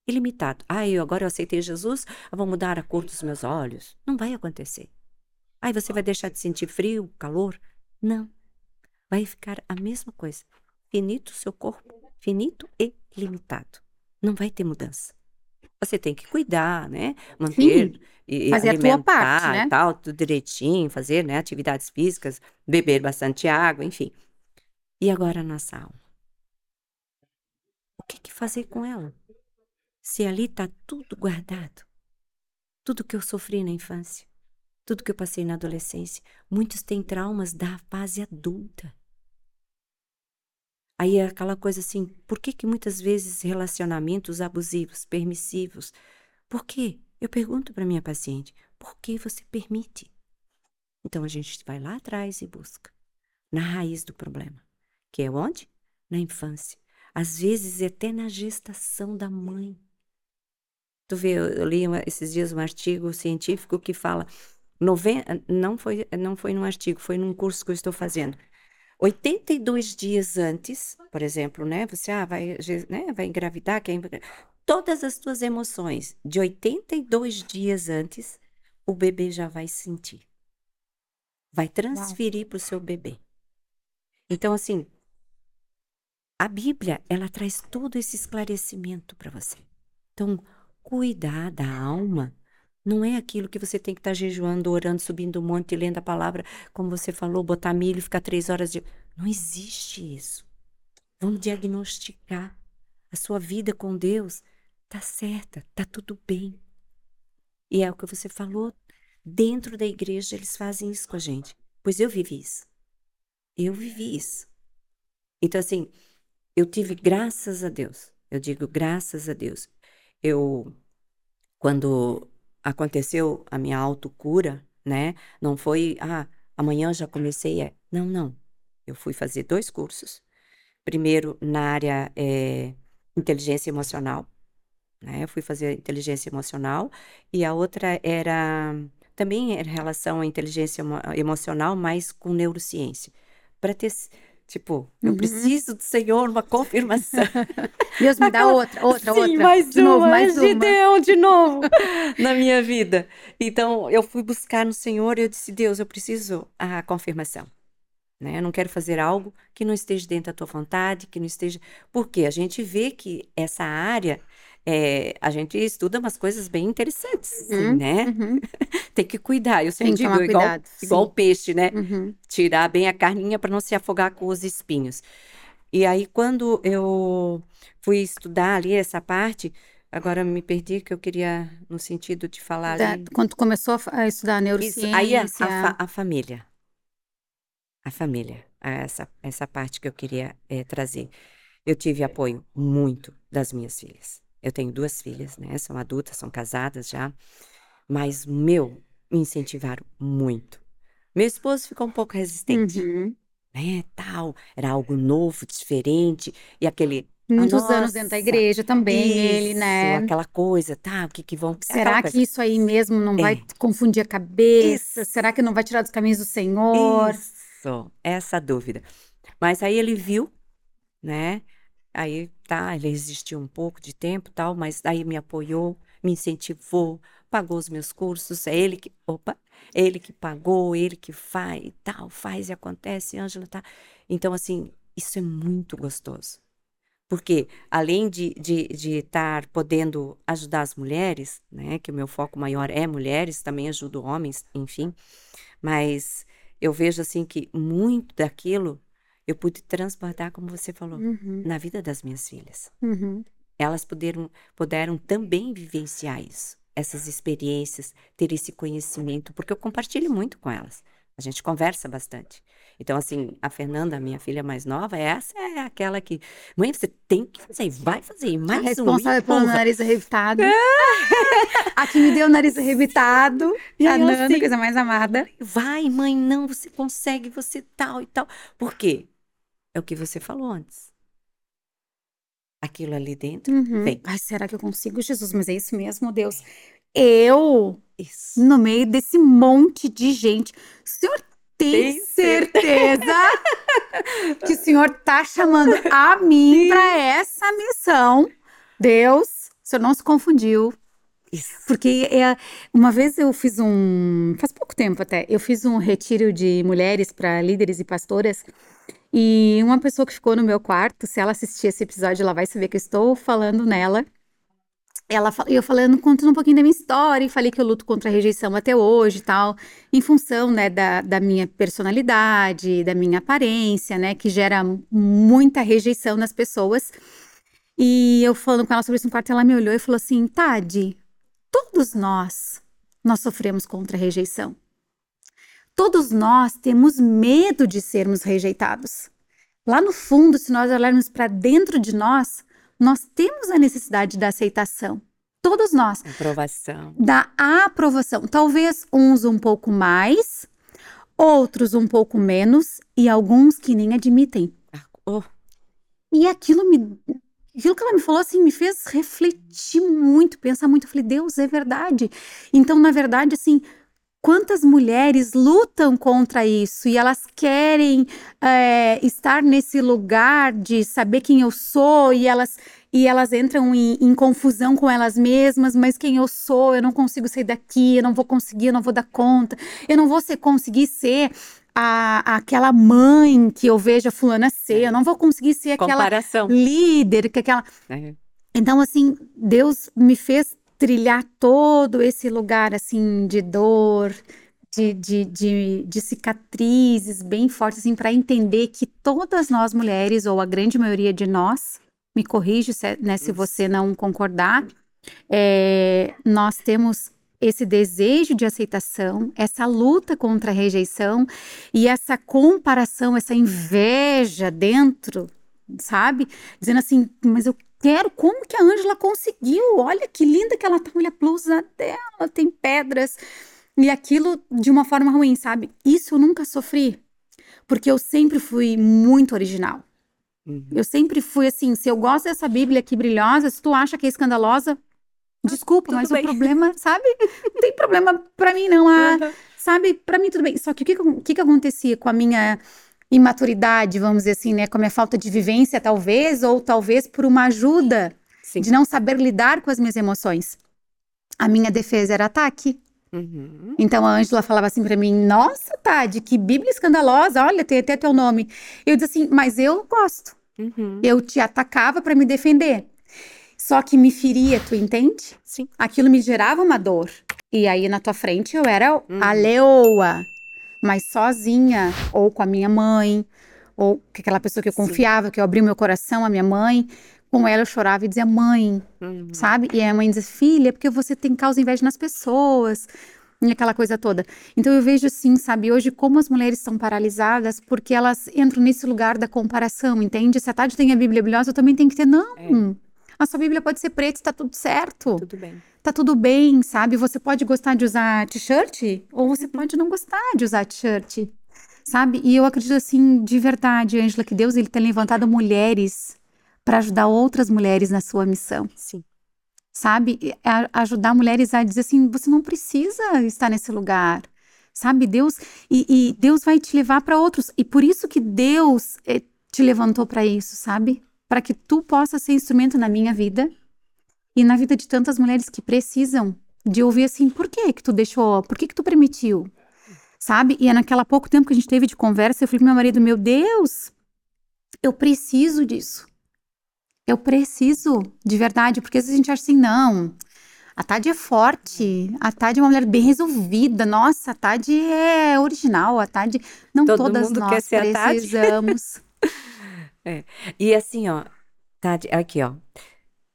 S2: ilimitado. Ah, eu agora eu aceitei Jesus, eu vou mudar a cor dos meus olhos. Não vai acontecer. Aí você vai deixar de sentir frio, calor? Não. Vai ficar a mesma coisa. Finito o seu corpo, finito e limitado. Não vai ter mudança. Você tem que cuidar, né? Manter e, e
S1: Fazer a tua
S2: alimentar
S1: parte, né?
S2: tal, tudo direitinho, fazer, né, atividades físicas, beber bastante água, enfim. E agora a nossa alma? O que, que fazer com ela? Se ali está tudo guardado, tudo que eu sofri na infância, tudo que eu passei na adolescência, muitos têm traumas da fase adulta. Aí é aquela coisa assim, por que que muitas vezes relacionamentos abusivos, permissivos? Por quê? Eu pergunto para minha paciente, por que você permite? Então a gente vai lá atrás e busca, na raiz do problema, que é onde? Na infância. Às vezes até na gestação da mãe. Tu vê, eu li esses dias um artigo científico que fala, noven- não foi, não foi num artigo, foi num curso que eu estou fazendo. 82 dias antes, por exemplo, né? Você ah, vai, né, vai engravidar, quer todas as tuas emoções de 82 dias antes, o bebê já vai sentir. Vai transferir para o seu bebê. Então, assim, a Bíblia, ela traz todo esse esclarecimento para você. Então, cuidar da alma não é aquilo que você tem que estar jejuando, orando, subindo um monte, lendo a palavra, como você falou, botar milho ficar três horas de. Não existe isso. Vamos diagnosticar. A sua vida com Deus tá certa, tá tudo bem. E é o que você falou. Dentro da igreja, eles fazem isso com a gente. Pois eu vivi isso. Eu vivi isso. Então, assim, eu tive graças a Deus. Eu digo graças a Deus. Eu, quando aconteceu a minha autocura, né? Não foi, ah, amanhã já comecei. É. Não, não. Eu fui fazer dois cursos. Primeiro na área eh, inteligência emocional, né? Eu fui fazer inteligência emocional e a outra era também era relação à inteligência emo- emocional, mas com neurociência, para ter Tipo, eu
S1: Uhum.
S2: preciso do Senhor, uma confirmação.
S1: Deus me dá outra, outra,
S2: Sim,
S1: outra.
S2: mais
S1: de
S2: uma,
S1: novo, mais
S2: é
S1: uma.
S2: Gideão de novo na minha vida. Então, eu fui buscar no Senhor e eu disse, Deus, eu preciso a confirmação. Né? Eu não quero fazer algo que não esteja dentro da tua vontade, que não esteja... Porque a gente vê que essa área, é, a gente estuda umas coisas bem interessantes, assim,
S1: Uhum,
S2: né?
S1: uhum,
S2: Tem que cuidar. Eu sempre digo, igual,
S1: cuidado,
S2: igual peixe, né?
S1: uhum.
S2: tirar bem a carninha para não se afogar com os espinhos. E aí, quando eu fui estudar ali essa parte, agora me perdi que eu queria no sentido de falar
S1: Da-
S2: ali.
S1: quando começou a fa- a estudar
S2: Isso, aí a, a,
S1: neurociência.
S2: a família. A família. Essa, essa parte que eu queria eh, trazer. Eu tive apoio muito das minhas filhas. Eu tenho duas filhas, né? São adultas, são casadas já. Mas, meu, me incentivaram muito. Meu esposo ficou um pouco resistente.
S1: Uhum.
S2: né, tal, era algo novo, diferente, e aquele,
S1: Muitos anos dentro da
S2: nossa,
S1: igreja também, ele,
S2: isso,
S1: né?
S2: aquela coisa, tá, o que que vão,
S1: Será que isso aí mesmo não vai
S2: É.
S1: confundir a cabeça?
S2: Isso.
S1: Será que não vai tirar dos caminhos do Senhor?
S2: Isso, essa dúvida. Mas aí ele viu, né, aí tá, ele resistiu um pouco de tempo tal, mas aí me apoiou, me incentivou, pagou os meus cursos, é ele que, opa, é ele que pagou, ele que faz e tal, faz e acontece, Ângela tá. Então, assim, isso é muito gostoso. Porque além de de de estar podendo ajudar as mulheres, né, que o meu foco maior é mulheres, também ajudo homens, enfim, mas eu vejo assim que muito daquilo eu pude transportar, como você falou,
S1: Uhum,
S2: na vida das minhas filhas.
S1: uhum.
S2: Elas puderam puderam também vivenciar isso, essas experiências, ter esse conhecimento, porque eu compartilho muito com elas. A gente conversa bastante. Então, assim, a Fernanda, minha filha mais nova, essa é aquela que, mãe, você tem que fazer, vai fazer, e
S1: A
S2: mais um,
S1: responsável pelo
S2: empurra."
S1: nariz arrebitado. a que me deu o nariz arrebitado.
S2: E
S1: a Nanda,
S2: assim,
S1: coisa mais amada.
S2: Vai, mãe, não, você consegue, você tal e tal. Por quê? É o que você falou antes. Aquilo ali dentro
S1: Uhum.
S2: vem.
S1: Ai, será que eu consigo, Jesus? Mas é isso mesmo, Deus. Eu,
S2: Isso.
S1: no meio desse monte de gente, o senhor tem
S2: Tem
S1: certeza que o senhor tá chamando a mim para essa missão? Deus, o senhor não se confundiu.
S2: Isso.
S1: Porque é, uma vez eu fiz um, faz pouco tempo até, eu fiz um retiro de mulheres para líderes e pastoras. E uma pessoa que ficou no meu quarto, se ela assistir esse episódio, ela vai saber que eu estou falando nela. Ela, eu falando, contando um pouquinho da minha história, e falei que eu luto contra a rejeição até hoje e tal, em função, né, da, da minha personalidade, da minha aparência, né, que gera muita rejeição nas pessoas. E eu falando com ela sobre isso no quarto, ela me olhou e falou assim, Tade, todos nós, nós sofremos contra a rejeição. Todos nós temos medo de sermos rejeitados. Lá no fundo, se nós olharmos para dentro de nós, nós temos a necessidade da aceitação. Todos nós.
S2: Aprovação.
S1: Da aprovação. Talvez uns um pouco mais, outros um pouco menos, e alguns que nem admitem.
S2: Oh,
S1: E aquilo me. Aquilo que ela me falou assim me fez refletir muito, pensar muito. Eu falei, Deus, é verdade. Então, na verdade, assim, quantas mulheres lutam contra isso? E elas querem é, estar nesse lugar de saber quem eu sou e elas e elas entram em, em confusão com elas mesmas, mas quem eu sou, eu não consigo sair daqui, eu não vou conseguir, eu não vou dar conta, eu não vou ser, conseguir ser a, aquela mãe que eu vejo a fulana ser, eu não vou conseguir ser aquela
S2: comparação.
S1: líder, que aquela
S2: É.
S1: então, assim, Deus me fez trilhar todo esse lugar, assim, de dor, de, de, de, de cicatrizes bem fortes, assim, para entender que todas nós mulheres, ou a grande maioria de nós, me corrige se, né, se você não concordar, é, nós temos esse desejo de aceitação, essa luta contra a rejeição e essa comparação, essa inveja dentro, sabe? Dizendo assim, mas eu quero, como que a Ângela conseguiu? Olha que linda que ela tá, olha a blusa dela, tem pedras. E aquilo de uma forma ruim, sabe? Isso eu nunca sofri, porque eu sempre fui muito original.
S2: Uhum.
S1: Eu sempre fui assim, se eu gosto dessa Bíblia aqui brilhosa, se tu acha que é escandalosa, desculpa,
S2: tudo
S1: mas
S2: bem.
S1: o problema, sabe? Não tem problema pra mim não, ah, sabe? Pra mim tudo bem. Só que o que, que- o que que acontecia com a minha imaturidade, vamos dizer assim, né? Com a minha falta de vivência, talvez, ou talvez por uma ajuda
S2: Sim.
S1: de não saber lidar com as minhas emoções. A minha defesa era ataque.
S2: Uhum.
S1: Então a Ângela falava assim pra mim: Nossa, Tade, que Bíblia escandalosa, olha, tem até teu nome. Eu disse assim: Mas eu gosto.
S2: Uhum.
S1: Eu te atacava pra me defender. Só que me feria, tu entende?
S2: Sim.
S1: Aquilo me gerava uma dor. E aí na tua frente eu era
S2: Uhum.
S1: a leoa, mas sozinha, ou com a minha mãe, ou com aquela pessoa que eu
S2: Sim.
S1: confiava, que eu abri o meu coração, a minha mãe. Com ela eu chorava e dizia: Mãe,
S2: Uhum.
S1: sabe? E a mãe diz, filha, é porque você tem causa inveja nas pessoas. E aquela coisa toda. Então eu vejo assim, sabe, hoje como as mulheres estão paralisadas porque elas entram nesse lugar da comparação, entende? Se a Tati tem a Bíblia brilhosa, eu também tenho que ter. Não!
S2: É.
S1: A sua Bíblia pode ser preta, está tudo certo.
S2: Tudo bem.
S1: Tá tudo bem, sabe? Você pode gostar de usar t-shirt ou você pode não gostar de usar t-shirt, sabe? E eu acredito assim, de verdade, Ângela, que Deus ele tem levantado mulheres para ajudar outras mulheres na sua missão
S2: Sim.
S1: sabe? A- ajudar mulheres a dizer assim, você não precisa estar nesse lugar, sabe? Deus e, e Deus vai te levar para outros e por isso que Deus eh, te levantou para isso, sabe? Para que tu possa ser instrumento na minha vida e na vida de tantas mulheres que precisam de ouvir assim, por que que tu deixou? Por que que tu permitiu? Sabe? E é naquela pouco tempo que a gente teve de conversa, eu falei pro meu marido, meu Deus, eu preciso disso. Eu preciso, de verdade, porque às vezes a gente acha assim, não, a Tade é forte, a Tade é uma mulher bem resolvida, nossa, a Tade é original, a Tade... Não
S2: Todo
S1: todas
S2: mundo
S1: nós
S2: quer ser a Tade.
S1: precisamos.
S2: E assim, ó, Tati, aqui, ó.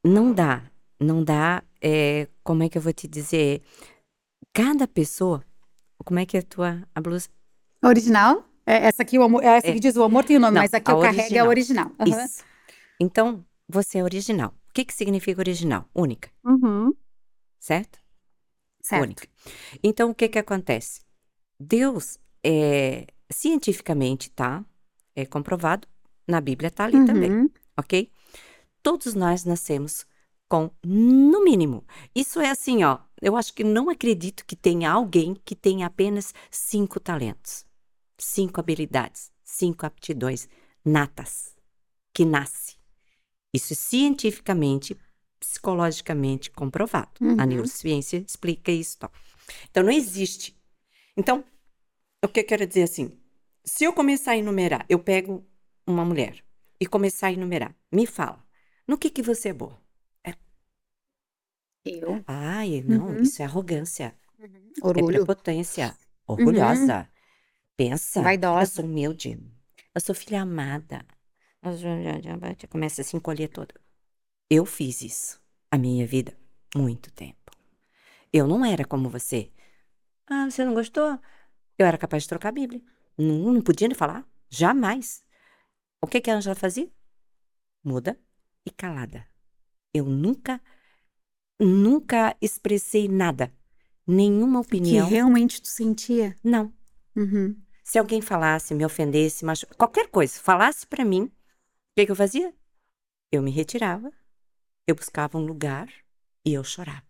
S2: Não dá, não dá, é, como é que eu vou te dizer? Cada pessoa, como é que é a tua, a blusa?
S1: original? É, essa aqui, o amor, é essa
S2: É.
S1: que diz o amor tem o nome,
S2: Não,
S1: mas aqui
S2: a
S1: eu carrego é a original. Aham.
S2: Isso. Então, você é original. O que que significa original? Única,
S1: Uhum.
S2: certo?
S1: Certo.
S2: Única. Então, o que que acontece? Deus, é, cientificamente, tá? É comprovado, na Bíblia tá ali também.
S1: Uhum.
S2: ok? Todos nós nascemos com, no mínimo, isso é assim, ó. Eu acho que não acredito que tenha alguém que tenha apenas cinco talentos, cinco habilidades, cinco aptidões natas, que nasce. Isso é cientificamente, psicologicamente comprovado. A
S1: Uhum.
S2: neurociência explica isso. Tal. Então, não existe. Então, o que eu quero dizer assim? Se eu começar a enumerar, eu pego uma mulher e começar a enumerar, me fala, no que que você é boa?
S1: Eu.
S2: Ai, não,
S1: Uhum.
S2: isso é arrogância, é
S1: Orgulho.
S2: prepotência, orgulhosa. Pensa, eu
S1: Vaidosa.
S2: sou humilde, eu sou filha amada. Começa a se encolher toda. Eu fiz isso a minha vida muito tempo. Eu não era como você. Ah, você não gostou? Eu era capaz de trocar a Bíblia. Não, não podia nem falar. Jamais. O que, que a Angela fazia? Muda e calada. Eu nunca, nunca expressei nada. Nenhuma
S1: Que
S2: opinião.
S1: realmente tu sentia.
S2: Não.
S1: Uhum.
S2: Se alguém falasse, me ofendesse, machu... qualquer coisa, falasse pra mim, o que, que eu fazia? Eu me retirava, eu buscava um lugar e eu chorava.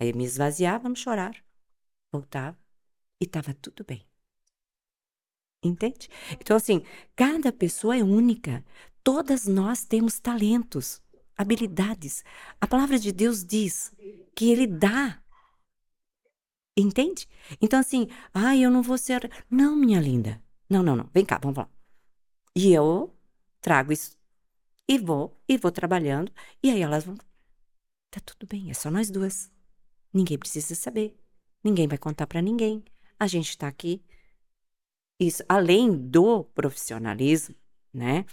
S2: Aí eu me esvaziava no chorar, voltava e estava tudo bem. Entende? Então, assim, cada pessoa é única. Todas nós temos talentos, habilidades. A palavra de Deus diz que Ele dá. Entende? Então, assim, ai, eu não vou ser. Não, minha linda. Não, não, não. Vem cá, vamos lá. E eu trago isso e vou, e vou trabalhando. E aí elas vão. Tá tudo bem, é só nós duas. Ninguém precisa saber. Ninguém vai contar pra ninguém. A gente tá aqui. Isso, além do profissionalismo, né?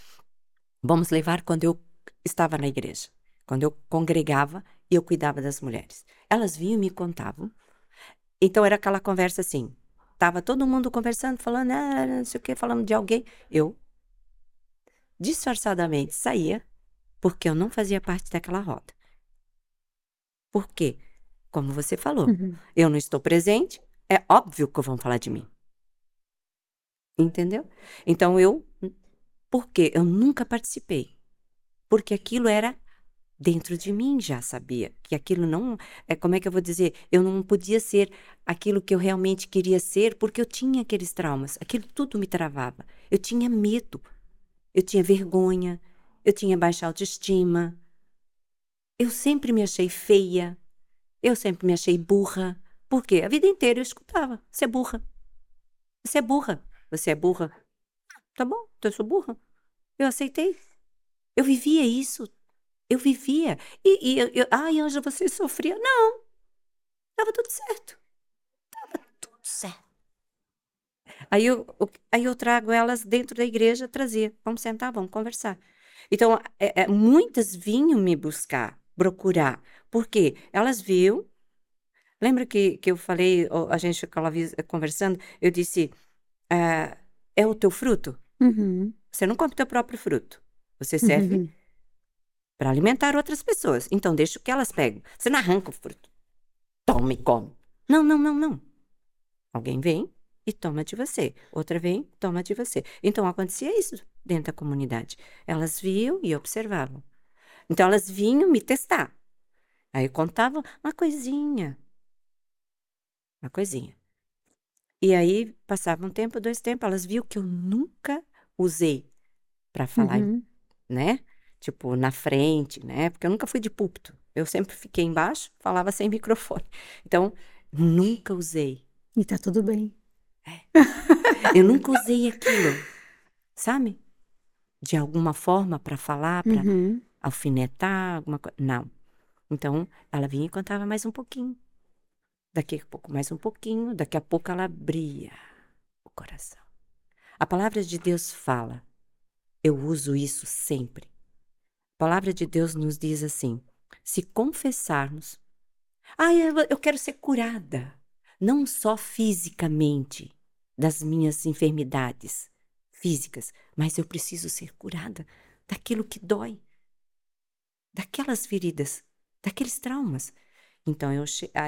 S2: Vamos levar quando eu estava na igreja, quando eu congregava e eu cuidava das mulheres. Elas vinham e me contavam. Então era aquela conversa assim. Tava todo mundo conversando, falando, ah, não sei o que, falando de alguém. Eu disfarçadamente saía, porque eu não fazia parte daquela roda. Por quê? Como você falou,
S1: Uhum.
S2: eu não estou presente, é óbvio que vão falar de mim. Entendeu? Então eu. Por quê? Eu nunca participei. Porque aquilo era dentro de mim já sabia que aquilo não, é como é que eu vou dizer, eu não podia ser aquilo que eu realmente queria ser porque eu tinha aqueles traumas, aquilo tudo me travava. Eu tinha medo, eu tinha vergonha, eu tinha baixa autoestima. Eu sempre me achei feia, eu sempre me achei burra. Por quê? A vida inteira eu escutava: você é burra. Você é burra. Você é burra. Tá bom, então eu sou burra. Eu aceitei. Eu vivia isso eu vivia. E, e eu, ai, Ângela, você sofria? Não. Tava tudo certo. Tava tudo certo. Aí eu, aí eu trago elas dentro da igreja, trazia. Vamos sentar, vamos conversar. Então, é, é, muitas vinham me buscar, procurar. Por quê? Elas viam. Lembra que, que eu falei, a gente ficava conversando, eu disse: ah, é o teu fruto?
S1: Uhum.
S2: Você não come teu próprio fruto. Você serve uhum para alimentar outras pessoas. Então, deixa que elas peguem. Você não arranca o fruto. Toma e come. Não, não, não, não. Alguém vem e toma de você. Outra vem, toma de você. Então, acontecia isso dentro da comunidade. Elas viam e observavam. Então, elas vinham me testar. Aí contavam uma coisinha. Uma coisinha. E aí, passava um tempo, dois tempos, elas viam que eu nunca usei para falar, uhum. Né? tipo, na frente, né? Porque eu nunca fui de púlpito. Eu sempre fiquei embaixo, falava sem microfone. Então, nunca usei.
S1: E tá tudo bem.
S2: É. Eu nunca usei aquilo, sabe? De alguma forma para falar, para uhum. alfinetar, alguma coisa. Não. Então, ela vinha e contava mais um pouquinho. Daqui a pouco, mais um pouquinho. Daqui a pouco, ela abria o coração. A palavra de Deus fala. Eu uso isso sempre. A palavra de Deus nos diz assim: se confessarmos, ah, eu quero ser curada, não só fisicamente das minhas enfermidades físicas, mas eu preciso ser curada daquilo que dói, daquelas feridas, daqueles traumas. Então eu,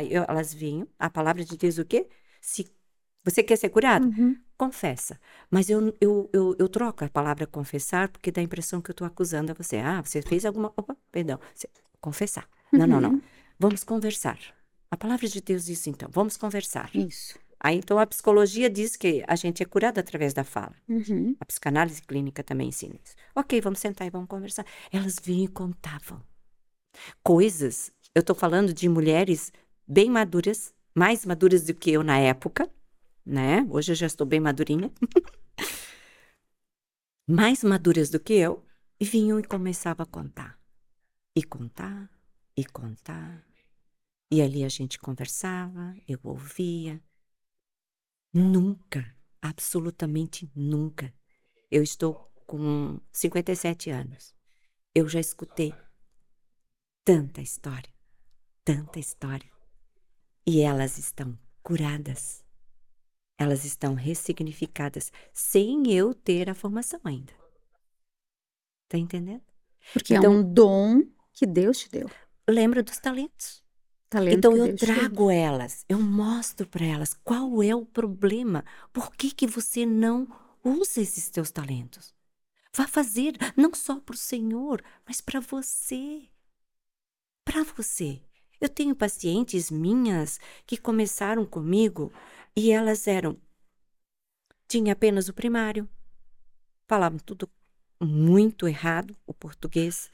S2: eu, elas vinham, a palavra de Deus o quê? Se você quer ser curado? Uhum. Confessa. Mas eu, eu, eu, eu, troco a palavra confessar porque dá a impressão que eu estou acusando a você. Ah, você fez alguma. Opa, perdão. Confessar. Uhum. Não, não, não. Uhum. Vamos conversar. A palavra de Deus diz então: vamos conversar.
S1: Isso.
S2: Aí então a psicologia diz que a gente é curado através da fala.
S1: Uhum.
S2: A psicanálise clínica também ensina isso. Ok, vamos sentar e vamos conversar. Elas vinham e contavam coisas. Eu estou falando de mulheres bem maduras, mais maduras do que eu na época, né? Hoje eu já estou bem madurinha. Mais maduras do que eu, e vinham e começavam a contar. E contar, e contar. E ali a gente conversava, eu ouvia. Nunca, absolutamente nunca. Eu estou com 57 anos. Eu já escutei tanta história, tanta história. E elas estão curadas elas estão ressignificadas sem eu ter a formação ainda. Tá entendendo?
S1: Porque então, é um dom que Deus te deu.
S2: Lembra dos talentos. Talento então eu Deus trago elas, eu mostro para elas qual é o problema. Por que que você não usa esses teus talentos? Vá fazer não só para o Senhor, mas para você. Para você. Eu tenho pacientes minhas que começaram comigo e elas eram. Tinha apenas o primário. Falavam tudo muito errado, o português.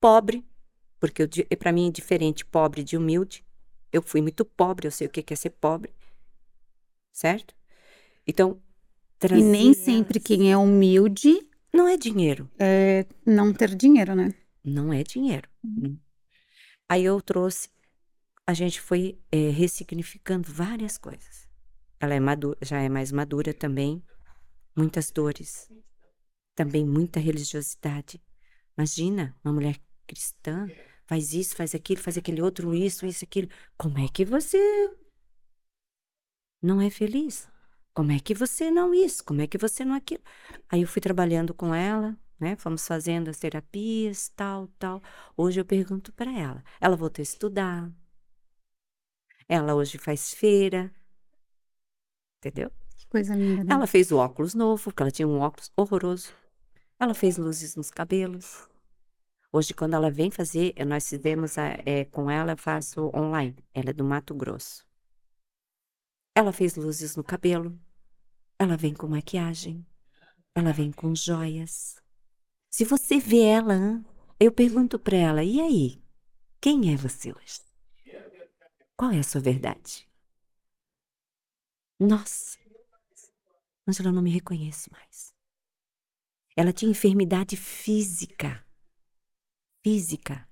S2: Pobre, porque para mim é diferente pobre de humilde. Eu fui muito pobre, eu sei o que é ser pobre. Certo? Então.
S1: E nem sempre quem é humilde.
S2: Não é dinheiro.
S1: É não ter dinheiro, né?
S2: Não é dinheiro. Uhum. Aí eu trouxe, a gente foi é, ressignificando várias coisas. Ela é já é mais madura também. Muitas dores. Também muita religiosidade. Imagina, uma mulher cristã faz isso, faz aquilo, faz aquele outro, isso, isso, aquilo. Como é que você não é feliz? Como é que você não isso? Como é que você não aquilo? Aí eu fui trabalhando com ela, né? Fomos fazendo as terapias, tal, tal. Hoje eu pergunto para ela. Ela voltou a estudar. Ela hoje faz feira, entendeu?
S1: Que coisa linda, né?
S2: Ela fez o óculos novo, porque ela tinha um óculos horroroso. Ela fez luzes nos cabelos. Hoje, quando ela vem fazer, nós fizemos a, é, com ela, eu faço online. Ela é do Mato Grosso. Ela fez luzes no cabelo. Ela vem com maquiagem. Ela vem com joias. Se você vê ela, eu pergunto para ela: e aí? Quem é você hoje? Qual é a sua verdade? Nossa, Angela não me reconhece mais. Ela tinha enfermidade física. Física.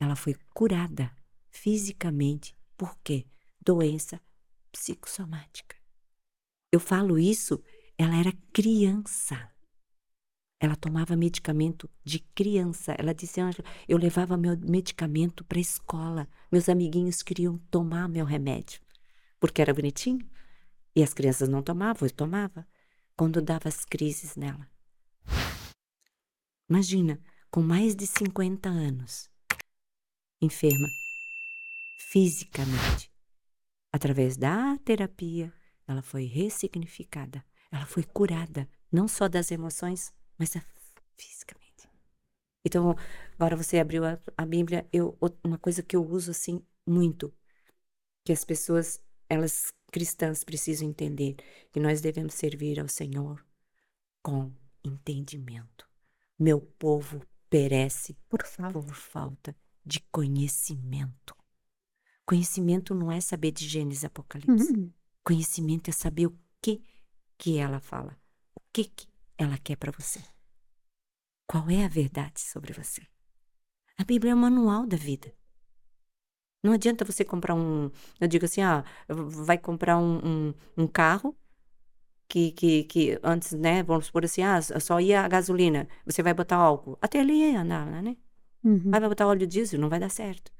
S2: Ela foi curada fisicamente. Por quê? Doença psicossomática. Eu falo isso, ela era criança. Ela tomava medicamento de criança. Ela disse, Ângela, eu levava meu medicamento para a escola. Meus amiguinhos queriam tomar meu remédio, porque era bonitinho. E as crianças não tomavam, eu tomava. Quando dava as crises nela. Imagina, com mais de 50 anos, enferma fisicamente. Através da terapia, ela foi ressignificada, ela foi curada, não só das emoções, mas fisicamente. Então, agora você abriu a, a Bíblia, eu, uma coisa que eu uso assim muito, que as pessoas, elas cristãs precisam entender, que nós devemos servir ao Senhor com entendimento. Meu povo perece
S1: por falta,
S2: por falta de conhecimento. Conhecimento não é saber de Gênesis Apocalipse. Uhum. Conhecimento é saber o que que ela fala, o que que ela quer para você. Qual é a verdade sobre você? A Bíblia é o manual da vida. Não adianta você comprar um. Eu digo assim, ah, vai comprar um, um, um carro que, que, que antes, né, vamos supor assim, ah, só ia a gasolina, você vai botar álcool. Até ali ia andar, né? Uhum. Aí vai botar óleo diesel, não vai dar certo.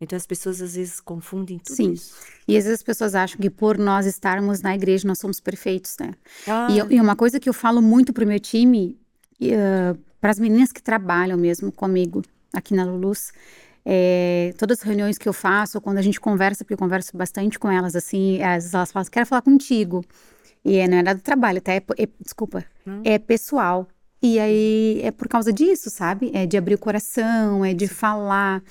S2: Então as pessoas às vezes confundem tudo
S1: Sim.
S2: isso.
S1: E às vezes as pessoas acham que por nós estarmos na igreja nós somos perfeitos, né? Ah. E, e, uma coisa que eu falo muito pro meu time, uh, para as meninas que trabalham mesmo comigo aqui na Lulus, é, todas as reuniões que eu faço, quando a gente conversa, porque eu converso bastante com elas, assim, às vezes elas falam, quero falar contigo. E é, não é nada do trabalho, até é, é, desculpa, hum. é pessoal. E aí é por causa disso, sabe? É de abrir o coração, é de falar.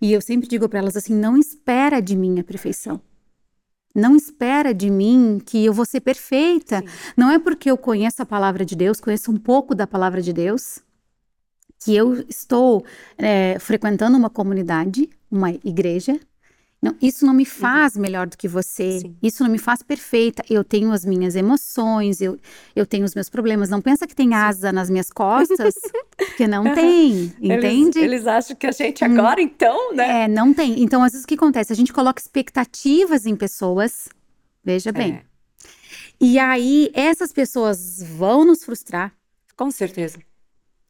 S1: E eu sempre digo para elas assim: não espera de mim a perfeição. Não espera de mim que eu vou ser perfeita. Sim. Não é porque eu conheço a palavra de Deus, conheço um pouco da palavra de Deus, que eu estou é, frequentando uma comunidade, uma igreja, não, isso não me uhum. faz uhum. melhor do que você. Sim. Isso não me faz perfeita. Eu tenho as minhas emoções, eu, eu tenho os meus problemas. Não pensa que tem asa nas minhas costas, porque não tem, entende?
S2: Eles, eles, acham que a gente agora, hum, então, né?
S1: É, não tem. Então, às vezes, o que acontece? A gente coloca expectativas em pessoas, veja bem. É. E aí, essas pessoas vão nos frustrar.
S2: Com certeza.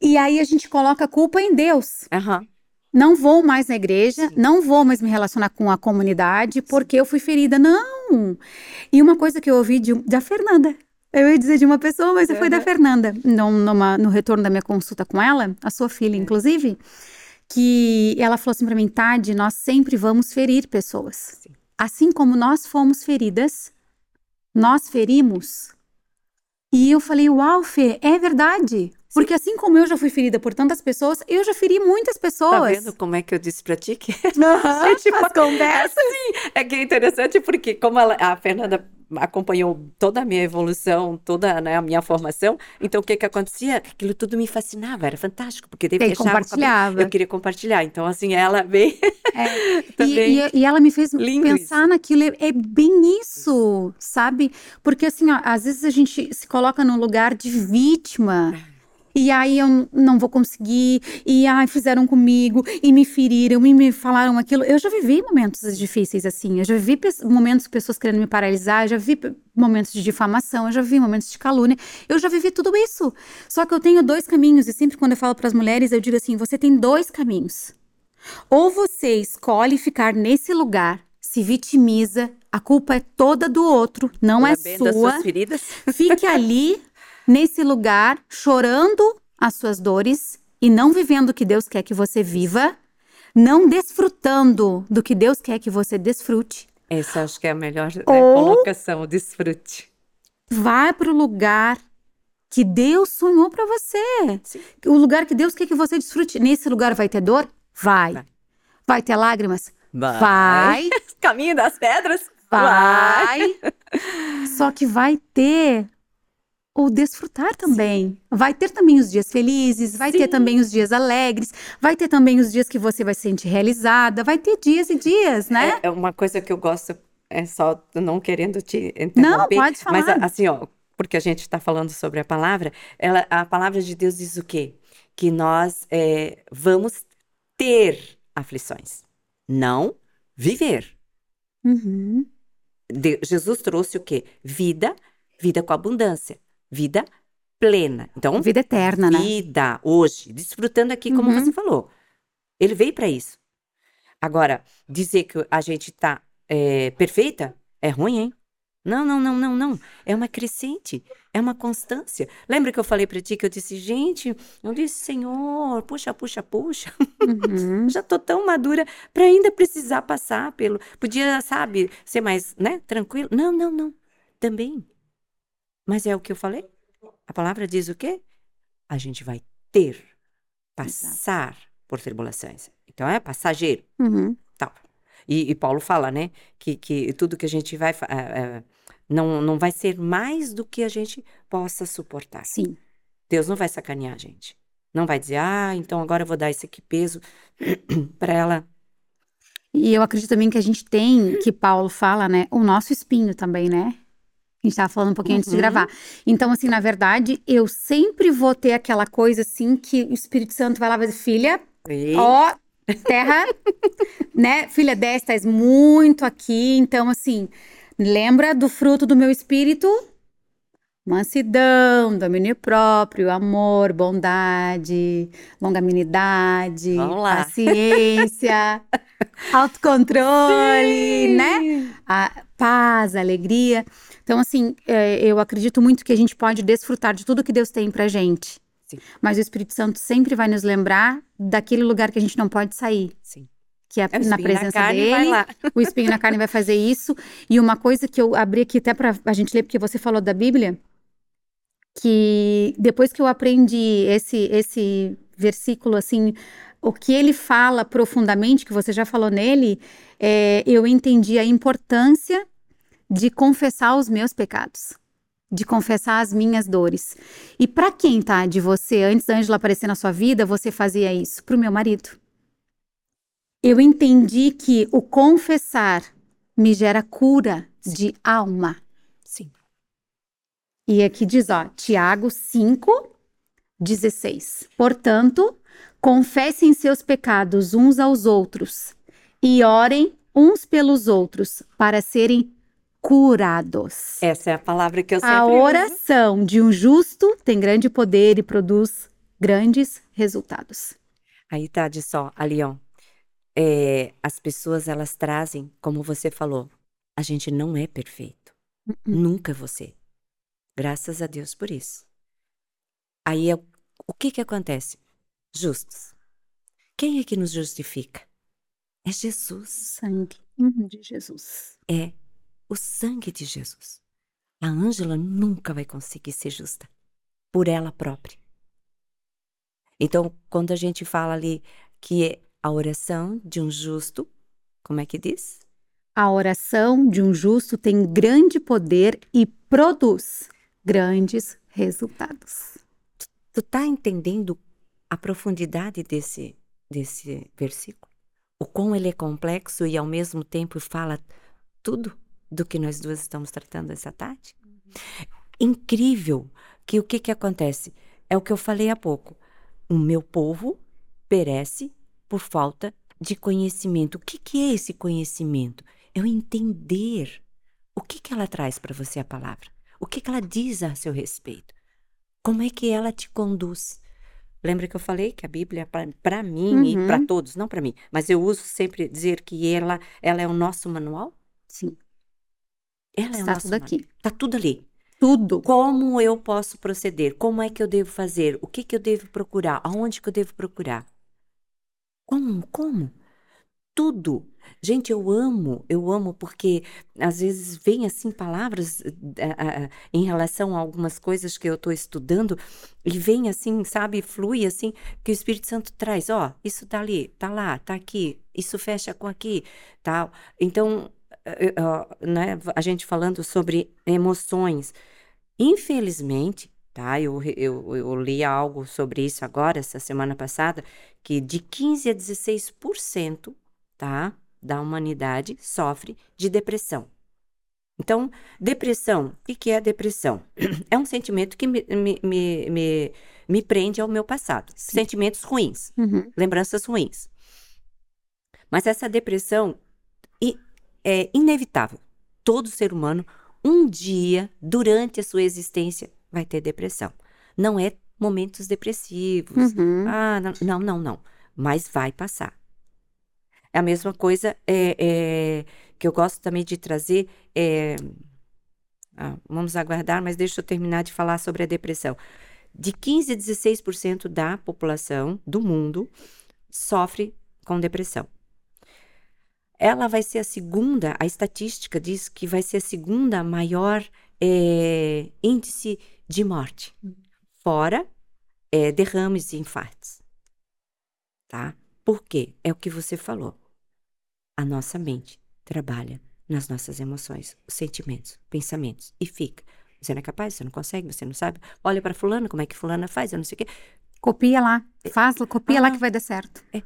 S1: E aí, a gente coloca a culpa em Deus.
S2: Uhum
S1: não vou mais na igreja, Sim. não vou mais me relacionar com a comunidade porque Sim. eu fui ferida. Não! E uma coisa que eu ouvi de, da Fernanda, eu ia dizer de uma pessoa, mas uhum. foi da Fernanda, no, numa, no retorno da minha consulta com ela, a sua filha, é. inclusive, que ela falou assim para mim, Tade, nós sempre vamos ferir pessoas. Sim. Assim como nós fomos feridas, nós ferimos. E eu falei, uau, Fê, é verdade. Porque assim como eu já fui ferida por tantas pessoas, eu já feri muitas tá pessoas. Tá
S2: vendo como é que eu disse pra ti que
S1: uhum, é tipo, as conversas?
S2: Sim, é que é interessante porque como ela, a Fernanda acompanhou toda a minha evolução, toda né, a minha formação, então o que que acontecia? Aquilo tudo me fascinava, era fantástico, porque
S1: daí compartilhava.
S2: Eu queria compartilhar, então assim, ela veio
S1: é. e, e, e, ela me fez pensar isso. naquilo, é, é bem isso, sabe? Porque assim, ó, às vezes a gente se coloca no lugar de vítima, é e aí eu não vou conseguir, e ai, fizeram comigo, e me feriram, e me falaram aquilo. Eu já vivi momentos difíceis assim, eu já vivi momentos de pessoas querendo me paralisar, eu já vi momentos de difamação, eu já vivi momentos de calúnia, eu já vivi tudo isso. Só que eu tenho dois caminhos, e sempre quando eu falo para as mulheres, eu digo assim: você tem dois caminhos. Ou você escolhe ficar nesse lugar, se vitimiza, a culpa é toda do outro, não é sua. Fique ali nesse lugar, chorando as suas dores e não vivendo o que Deus quer que você viva, não desfrutando do que Deus quer que você desfrute.
S2: Essa acho que é a melhor né, colocação, o desfrute.
S1: Vai para o lugar que Deus sonhou para você.
S2: Sim.
S1: O lugar que Deus quer que você desfrute. Nesse lugar vai ter dor? Vai.
S2: Vai.
S1: Vai, ter lágrimas? Vai.
S2: Caminho das pedras?
S1: Vai. Só que vai ter o desfrutar também. Vai ter também os dias felizes, vai ter
S2: Sim.
S1: também os dias alegres, vai ter também os dias que você vai se sentir realizada, vai ter dias e dias, né?
S2: É, é uma coisa que eu gosto, é só não querendo te
S1: Não,
S2: interromper.
S1: pode falar.
S2: Mas assim, ó, porque a gente está falando sobre a palavra, ela, a palavra de Deus diz o quê? Que nós é, vamos ter aflições, não viver.
S1: Uhum.
S2: De- Jesus trouxe o quê? Vida, vida com abundância, vida plena. Então,
S1: Vida eterna, né?
S2: vida hoje, desfrutando aqui, como
S1: Uhum.
S2: você falou. Ele veio para isso. Agora, dizer que a gente tá é, perfeita é ruim, hein? Não, não, não, não, não. É uma crescente, é uma constância. Lembra que eu falei para ti que eu disse, gente, eu disse, Senhor, puxa, puxa, puxa.
S1: Uhum.
S2: Já tô tão madura para ainda precisar passar pelo. Podia, sabe, ser mais, né, tranquilo. Não, não, não. Também. Mas é o que eu falei. A palavra diz o quê? A gente vai ter, passar por tribulações. Então é passageiro,
S1: Uhum.
S2: tal. E, e Paulo fala, né, que, que tudo que a gente vai ah, ah, não, não vai ser mais do que a gente possa suportar.
S1: Sim.
S2: Deus não vai sacanear a gente. Não vai dizer, ah, então agora eu vou dar esse aqui peso para ela.
S1: E eu acredito também que a gente tem, que Paulo fala, né? O nosso espinho também, né? A gente tava falando um pouquinho antes de
S2: Uhum.
S1: gravar. Então, assim, na verdade, eu sempre vou ter aquela coisa assim que o Espírito Santo vai lá e vai dizer, filha,
S2: E-
S1: ó, terra, né? Filha, desce, estás muito aqui. Então, assim, lembra do fruto do meu espírito? Mansidão, domínio próprio, amor, bondade, longanimidade, paciência, autocontrole, né?
S2: Sim.
S1: A paz, a alegria. Então, assim, é, eu acredito muito que a gente pode desfrutar de tudo que Deus tem pra gente.
S2: Sim.
S1: Mas o Espírito Santo sempre vai nos lembrar daquele lugar que a gente não pode sair,
S2: Sim.
S1: que é,
S2: É
S1: na presença
S2: carne,
S1: dele.
S2: vai lá.
S1: O espinho na carne vai fazer isso. E uma coisa que eu abri aqui até pra a gente ler, porque você falou da Bíblia, que depois que eu aprendi esse, esse versículo, assim, o que ele fala profundamente, que você já falou nele, é, eu entendi a importância de confessar os meus pecados, de confessar as minhas dores. E para quem tá de você, antes da Ângela aparecer na sua vida, você fazia isso? Pro meu marido. Eu entendi que o confessar me gera cura de alma.
S2: Sim.
S1: E aqui diz, ó, Tiago 5, 16. Portanto, confessem seus pecados uns aos outros e orem uns pelos outros para serem curados.
S2: Essa é a palavra que eu sempre
S1: A
S2: uso.
S1: oração de um justo tem grande poder e produz grandes resultados.
S2: Aí tá de só, ali ó. É, as pessoas elas trazem, como você falou, a gente não é perfeito.
S1: Uhum.
S2: Nunca você. Graças a Deus por isso. Aí é, o que que acontece? Justos. Quem é que nos justifica? É Jesus.
S1: Sangue de Jesus.
S2: É o sangue de Jesus. A Ângela nunca vai conseguir ser justa por ela própria. Então, quando a gente fala ali que é a oração de um justo, como é que diz?
S1: A oração de um justo tem grande poder e produz grandes resultados.
S2: Tu tá entendendo a profundidade desse desse versículo? O quão ele é complexo e ao mesmo tempo fala tudo do que nós duas estamos tratando essa tarde? Incrível que o que que acontece? É o que eu falei há pouco. O meu povo perece por falta de conhecimento. O que que é esse conhecimento? É o entender o que que ela traz para você a palavra. O que que ela diz a seu respeito. Como é que ela te conduz? Lembra que eu falei que a Bíblia, para mim e
S1: Uhum.
S2: para todos, não para mim, mas eu uso sempre dizer que ela, ela é o nosso manual?
S1: Sim,
S2: Ela é o
S1: está
S2: nosso
S1: tudo aqui.
S2: manual. Tá tudo ali.
S1: Tudo.
S2: Como eu posso proceder? Como é que eu devo fazer? O que que eu devo procurar? Aonde que eu devo procurar? Como? Como? Tudo. Gente, eu amo, eu amo porque às vezes vem assim palavras uh, em relação a algumas coisas que eu estou estudando e vem assim, sabe, flui assim, que o Espírito Santo traz, ó, isso tá ali, tá lá, tá aqui, isso fecha com aqui, tal. Então, uh, né, a gente falando sobre emoções, infelizmente, tá? Eu, eu, eu li algo sobre isso agora, essa semana passada, que de 15 a 16%, tá? Da humanidade sofre de depressão. Então, depressão, o que é depressão? É um sentimento que me, me, me, me, prende ao meu passado. Sim. Sentimentos ruins, uhum. lembranças ruins. Mas essa depressão é inevitável. Todo ser humano, um dia, durante a sua existência, vai ter depressão. Não é momentos depressivos. Uhum. Ah, não, não, não. Mas vai passar. É a mesma coisa é, é, que eu gosto também de trazer. É, ah, vamos aguardar, mas deixa eu terminar de falar sobre a depressão. De 15 a 16% da população do mundo sofre com depressão. Ela vai ser a segunda, a estatística diz que vai ser a segunda maior é, índice de morte, fora é, derrames e infartos. Tá? Por quê? É o que você falou. A nossa mente trabalha nas nossas emoções, os sentimentos, pensamentos e fica. Você não é capaz, você não consegue, você não sabe. Olha para fulano, como é que fulana faz, eu não sei o quê.
S1: Copia lá, faz, copia ah, lá que vai dar certo.
S2: É.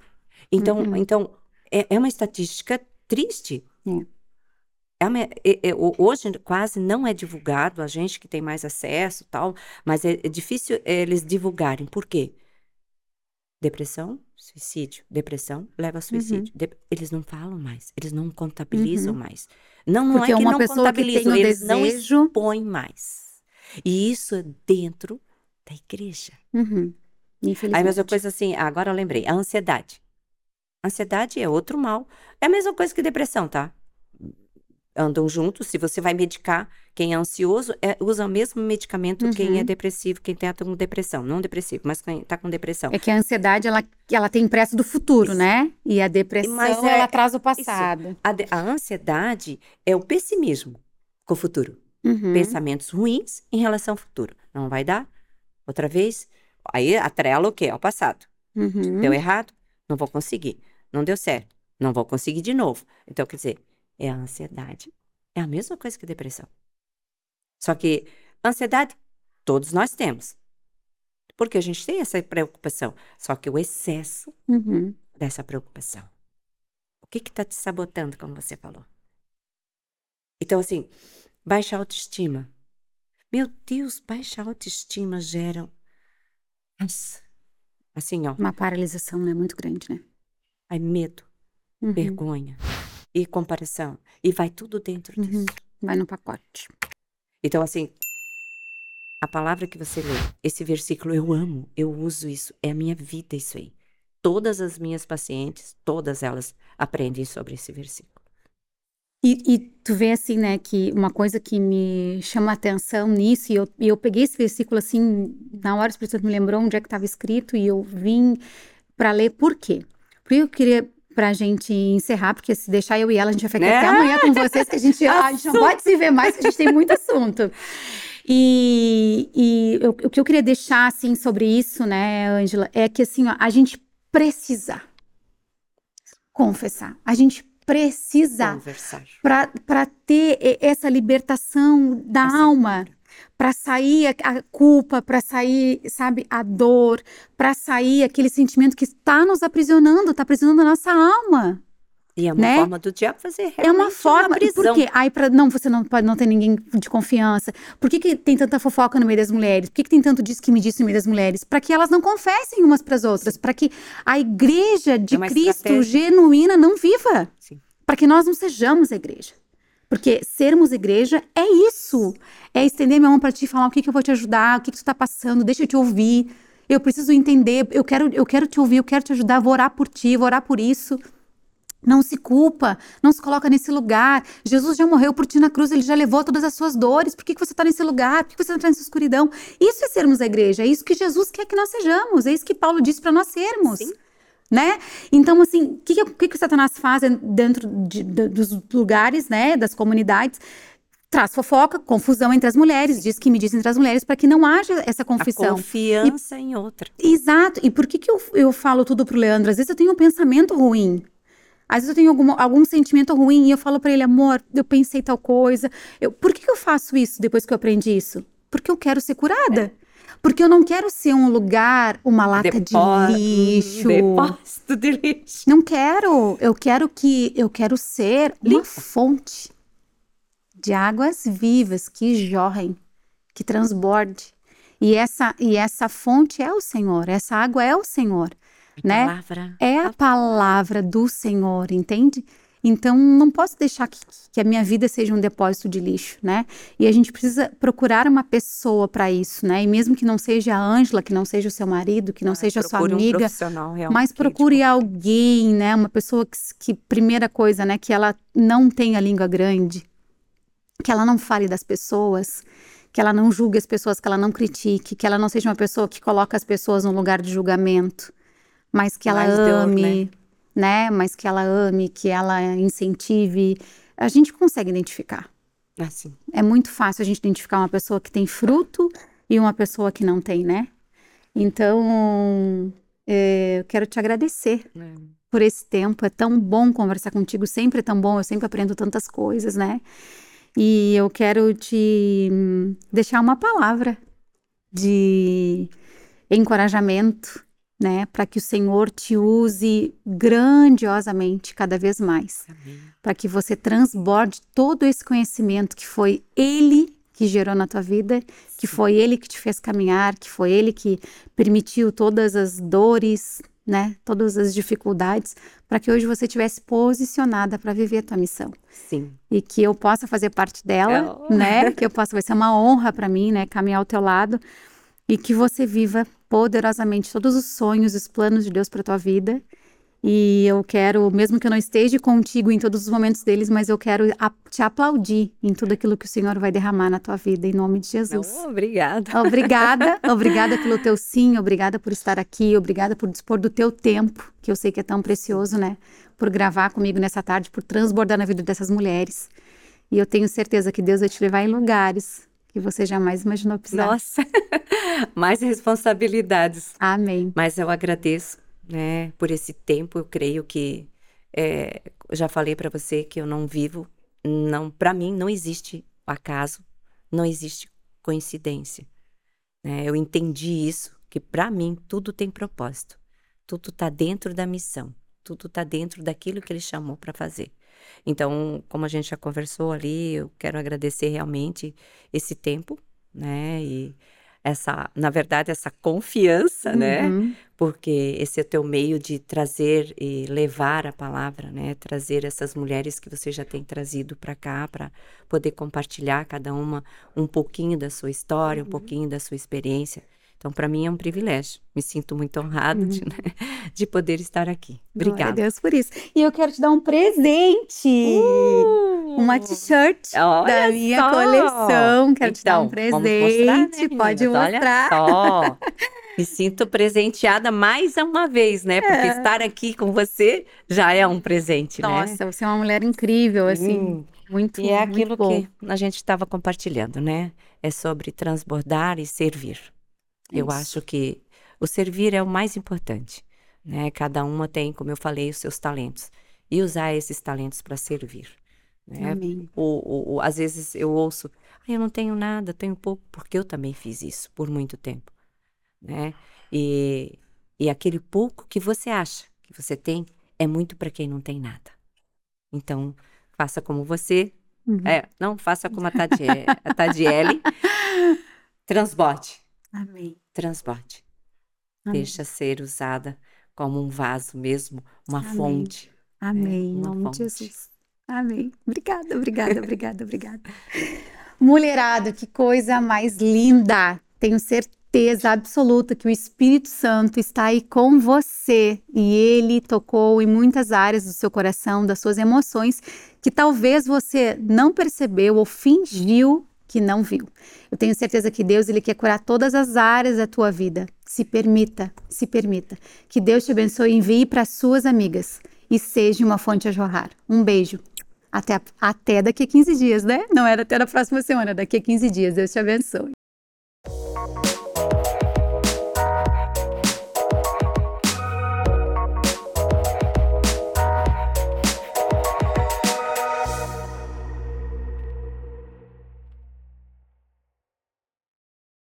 S2: Então, uhum. então é, é, uma estatística triste. É. É, é, hoje quase não é divulgado, a gente que tem mais acesso tal, mas é, é difícil eles divulgarem. Por quê? Depressão, suicídio. Depressão leva a uhum. suicídio. Uhum. De, eles não falam mais, eles não contabilizam uhum. mais. Não, não Porque é que uma não contabilizam, eles desejo... não expõem mais. E isso é dentro da igreja. Uhum. Aí a mesma coisa assim, agora eu lembrei, a ansiedade. Ansiedade é outro mal. É a mesma coisa que depressão, tá? Andam juntos. Se você vai medicar quem é ansioso, é, usa o mesmo medicamento uhum. quem é depressivo, quem está com depressão. Não depressivo, mas quem está com depressão.
S1: É que a ansiedade, ela, ela tem pressa do futuro, isso. né? E a depressão, mas é, ela traz o passado.
S2: A, a, ansiedade é o pessimismo com o futuro. Uhum. Pensamentos ruins em relação ao futuro. Não vai dar? Outra vez? Aí atrela o quê? Ao passado. Uhum. Deu errado? Não vou conseguir. Não deu certo? Não vou conseguir de novo. Então, quer dizer, é a ansiedade. É a mesma coisa que depressão. Só que ansiedade todos nós temos. Porque a gente tem essa preocupação. Só que o excesso uhum. dessa preocupação. O que está te sabotando, como você falou? Então, assim, baixa autoestima. Meu Deus, baixa autoestima gera. Assim, ó.
S1: Uma paralisação, né? Muito grande, né?
S2: Aí, medo, uhum. vergonha, e comparação. E vai tudo dentro uhum. disso.
S1: Vai no pacote.
S2: Então, assim, a palavra que você lê, esse versículo eu amo, eu uso isso, é a minha vida isso aí. Todas as minhas pacientes, todas elas aprendem sobre esse versículo.
S1: E, e, tu vê assim, né, que uma coisa que me chama a atenção nisso, e eu, e eu peguei esse versículo assim, na hora o Espírito me lembrou onde é que estava escrito, e eu vim para ler por quê? Porque eu queria pra gente encerrar, porque se deixar eu e ela, a gente vai ficar é. até amanhã com vocês, que a gente, a gente não pode se ver mais, que a gente tem muito assunto. E, e eu, o que eu queria deixar, assim, sobre isso, né, Ângela, é que, assim, ó, a gente precisa confessar. A gente precisa para ter essa libertação da essa alma para sair a, culpa, para sair, sabe, a dor, para sair aquele sentimento que está nos aprisionando, está aprisionando a nossa alma.
S2: E é uma
S1: né?
S2: forma do diabo fazer
S1: É uma forma. Uma prisão. Por quê? Aí para não, você não pode não ter ninguém de confiança. Por que, que tem tanta fofoca no meio das mulheres? Por que, que tem tanto disso que me disse no meio das mulheres? Para que elas não confessem umas para as outras, para que a igreja de é Cristo estratégia. genuína não viva. Para que nós não sejamos a igreja. Porque sermos igreja é isso. É estender minha mão para ti falar o que, que eu vou te ajudar, o que, que tu está passando, deixa eu te ouvir. Eu preciso entender, eu quero, eu quero te ouvir, eu quero te ajudar, vou orar por ti, vou orar por isso. Não se culpa, não se coloca nesse lugar. Jesus já morreu por ti na cruz, ele já levou todas as suas dores. Por que, que você está nesse lugar? Por que, que você está nessa escuridão? Isso é sermos a igreja, é isso que Jesus quer que nós sejamos, é isso que Paulo disse para nós sermos. Sim. Né? Então, assim, o que, que, que o Satanás faz dentro de, de, dos lugares, né, das comunidades? Traz fofoca, confusão entre as mulheres, diz que me diz entre as mulheres, para que não haja essa confusão.
S2: A confiança e, em outra.
S1: Exato. E por que, que eu, eu falo tudo pro Leandro? Às vezes eu tenho um pensamento ruim. Às vezes eu tenho algum, algum sentimento ruim e eu falo para ele, amor, eu pensei tal coisa. Eu, por que, que eu faço isso depois que eu aprendi isso? Porque eu quero ser curada. Porque eu não quero ser um lugar, uma lata Depo de lixo.
S2: Depósito de lixo.
S1: Não quero. Eu quero que eu quero ser Limpa. uma fonte de águas vivas que jorrem, que transborde. E essa e essa fonte é o Senhor, essa água é o Senhor, a né?
S2: Palavra.
S1: É a palavra do Senhor, entende? Então, não posso deixar que, que, a minha vida seja um depósito de lixo, né? E a gente precisa procurar uma pessoa para isso, né? E mesmo que não seja a Ângela, que não seja o seu marido, que não ah, seja a sua amiga,
S2: um
S1: mas procure tipo... alguém, né? Uma pessoa que, que, primeira coisa, né? Que ela não tenha língua grande, que ela não fale das pessoas, que ela não julgue as pessoas, que ela não critique, que ela não seja uma pessoa que coloca as pessoas no lugar de julgamento, mas que ela Mais ame. Dor, né? Né? Mas que ela ame, que ela incentive. A gente consegue identificar.
S2: Assim.
S1: É muito fácil a gente identificar uma pessoa que tem fruto e uma pessoa que não tem, né? Então, é, eu quero te agradecer é. por esse tempo. É tão bom conversar contigo, sempre é tão bom, eu sempre aprendo tantas coisas, né? E eu quero te deixar uma palavra de encorajamento né? Para que o Senhor te use grandiosamente cada vez mais. Para que você transborde todo esse conhecimento que foi Ele que gerou na tua vida, que foi Ele que te fez caminhar, que foi Ele que permitiu todas as dores, né? Todas as dificuldades, para que hoje você tivesse posicionada para viver a tua missão.
S2: Sim.
S1: E que eu possa fazer parte dela, oh. né? Que eu possa, vai ser uma honra para mim, né? Caminhar ao teu lado e que você viva poderosamente todos os sonhos, os planos de Deus para tua vida. E eu quero, mesmo que eu não esteja contigo em todos os momentos deles, mas eu quero te aplaudir em tudo aquilo que o Senhor vai derramar na tua vida, em nome de Jesus.
S2: Não, obrigada.
S1: Obrigada, obrigada pelo teu sim, obrigada por estar aqui, obrigada por dispor do teu tempo, que eu sei que é tão precioso, né? Por gravar comigo nessa tarde, por transbordar na vida dessas mulheres. E eu tenho certeza que Deus vai te levar em lugares que você jamais imaginou pisar.
S2: Nossa, mais responsabilidades.
S1: Amém.
S2: Mas eu agradeço, né, por esse tempo. Eu creio que é, já falei para você que eu não vivo, não, para mim não existe acaso, não existe coincidência. Né? Eu entendi isso, que para mim tudo tem propósito, tudo está dentro da missão, tudo está dentro daquilo que ele chamou para fazer. Então, como a gente já conversou ali, eu quero agradecer realmente esse tempo, né? E essa, na verdade, essa confiança, né? uhum. né? Porque esse é o teu meio de trazer e levar a palavra, né? Trazer essas mulheres que você já tem trazido para cá, para poder compartilhar cada uma um pouquinho da sua história, uhum. um pouquinho da sua experiência. Então, para mim é um privilégio. Me sinto muito honrado uhum. de, né, de, poder estar aqui. Obrigada. Glória a
S1: Deus por isso. E eu quero te dar um presente. Uh, uma t-shirt da minha só. coleção. Quero então, te dar um presente. Mostrar, né, Pode mostrar.
S2: Olha só. Me sinto presenteada mais uma vez, né? Porque é. estar aqui com você já é um presente,
S1: Nossa,
S2: né?
S1: Nossa, você é uma mulher incrível, assim. Hum. Muito,
S2: E é
S1: aquilo
S2: que a gente estava compartilhando, né? É sobre transbordar e servir. Eu acho que o servir é o mais importante, né? Cada uma tem, como eu falei, os seus talentos e usar esses talentos para servir. Né?
S1: Amém.
S2: O, o, às vezes eu ouço, ah, eu não tenho nada, tenho pouco, porque eu também fiz isso por muito tempo, né? E, e aquele pouco que você acha que você tem é muito para quem não tem nada. Então, faça como você. Uhum. É, não, faça como a, Tadiele, a Tadiele. Transbote.
S1: Amém
S2: transborde. Amém. Deixa ser usada como um vaso mesmo, uma Amém. fonte.
S1: Amém. Em nome de Jesus. Amém. Obrigada, obrigada, obrigada, obrigada. Mulherada, que coisa mais linda! Tenho certeza absoluta que o Espírito Santo está aí com você e ele tocou em muitas áreas do seu coração, das suas emoções, que talvez você não percebeu ou fingiu que não viu. Eu tenho certeza que Deus ele quer curar todas as áreas da tua vida. Se permita, se permita. Que Deus te abençoe e envie para suas amigas e seja uma fonte a jorrar. Um beijo. Até, até daqui a 15 dias, né? Não era até na próxima semana, daqui a 15 dias. Deus te abençoe.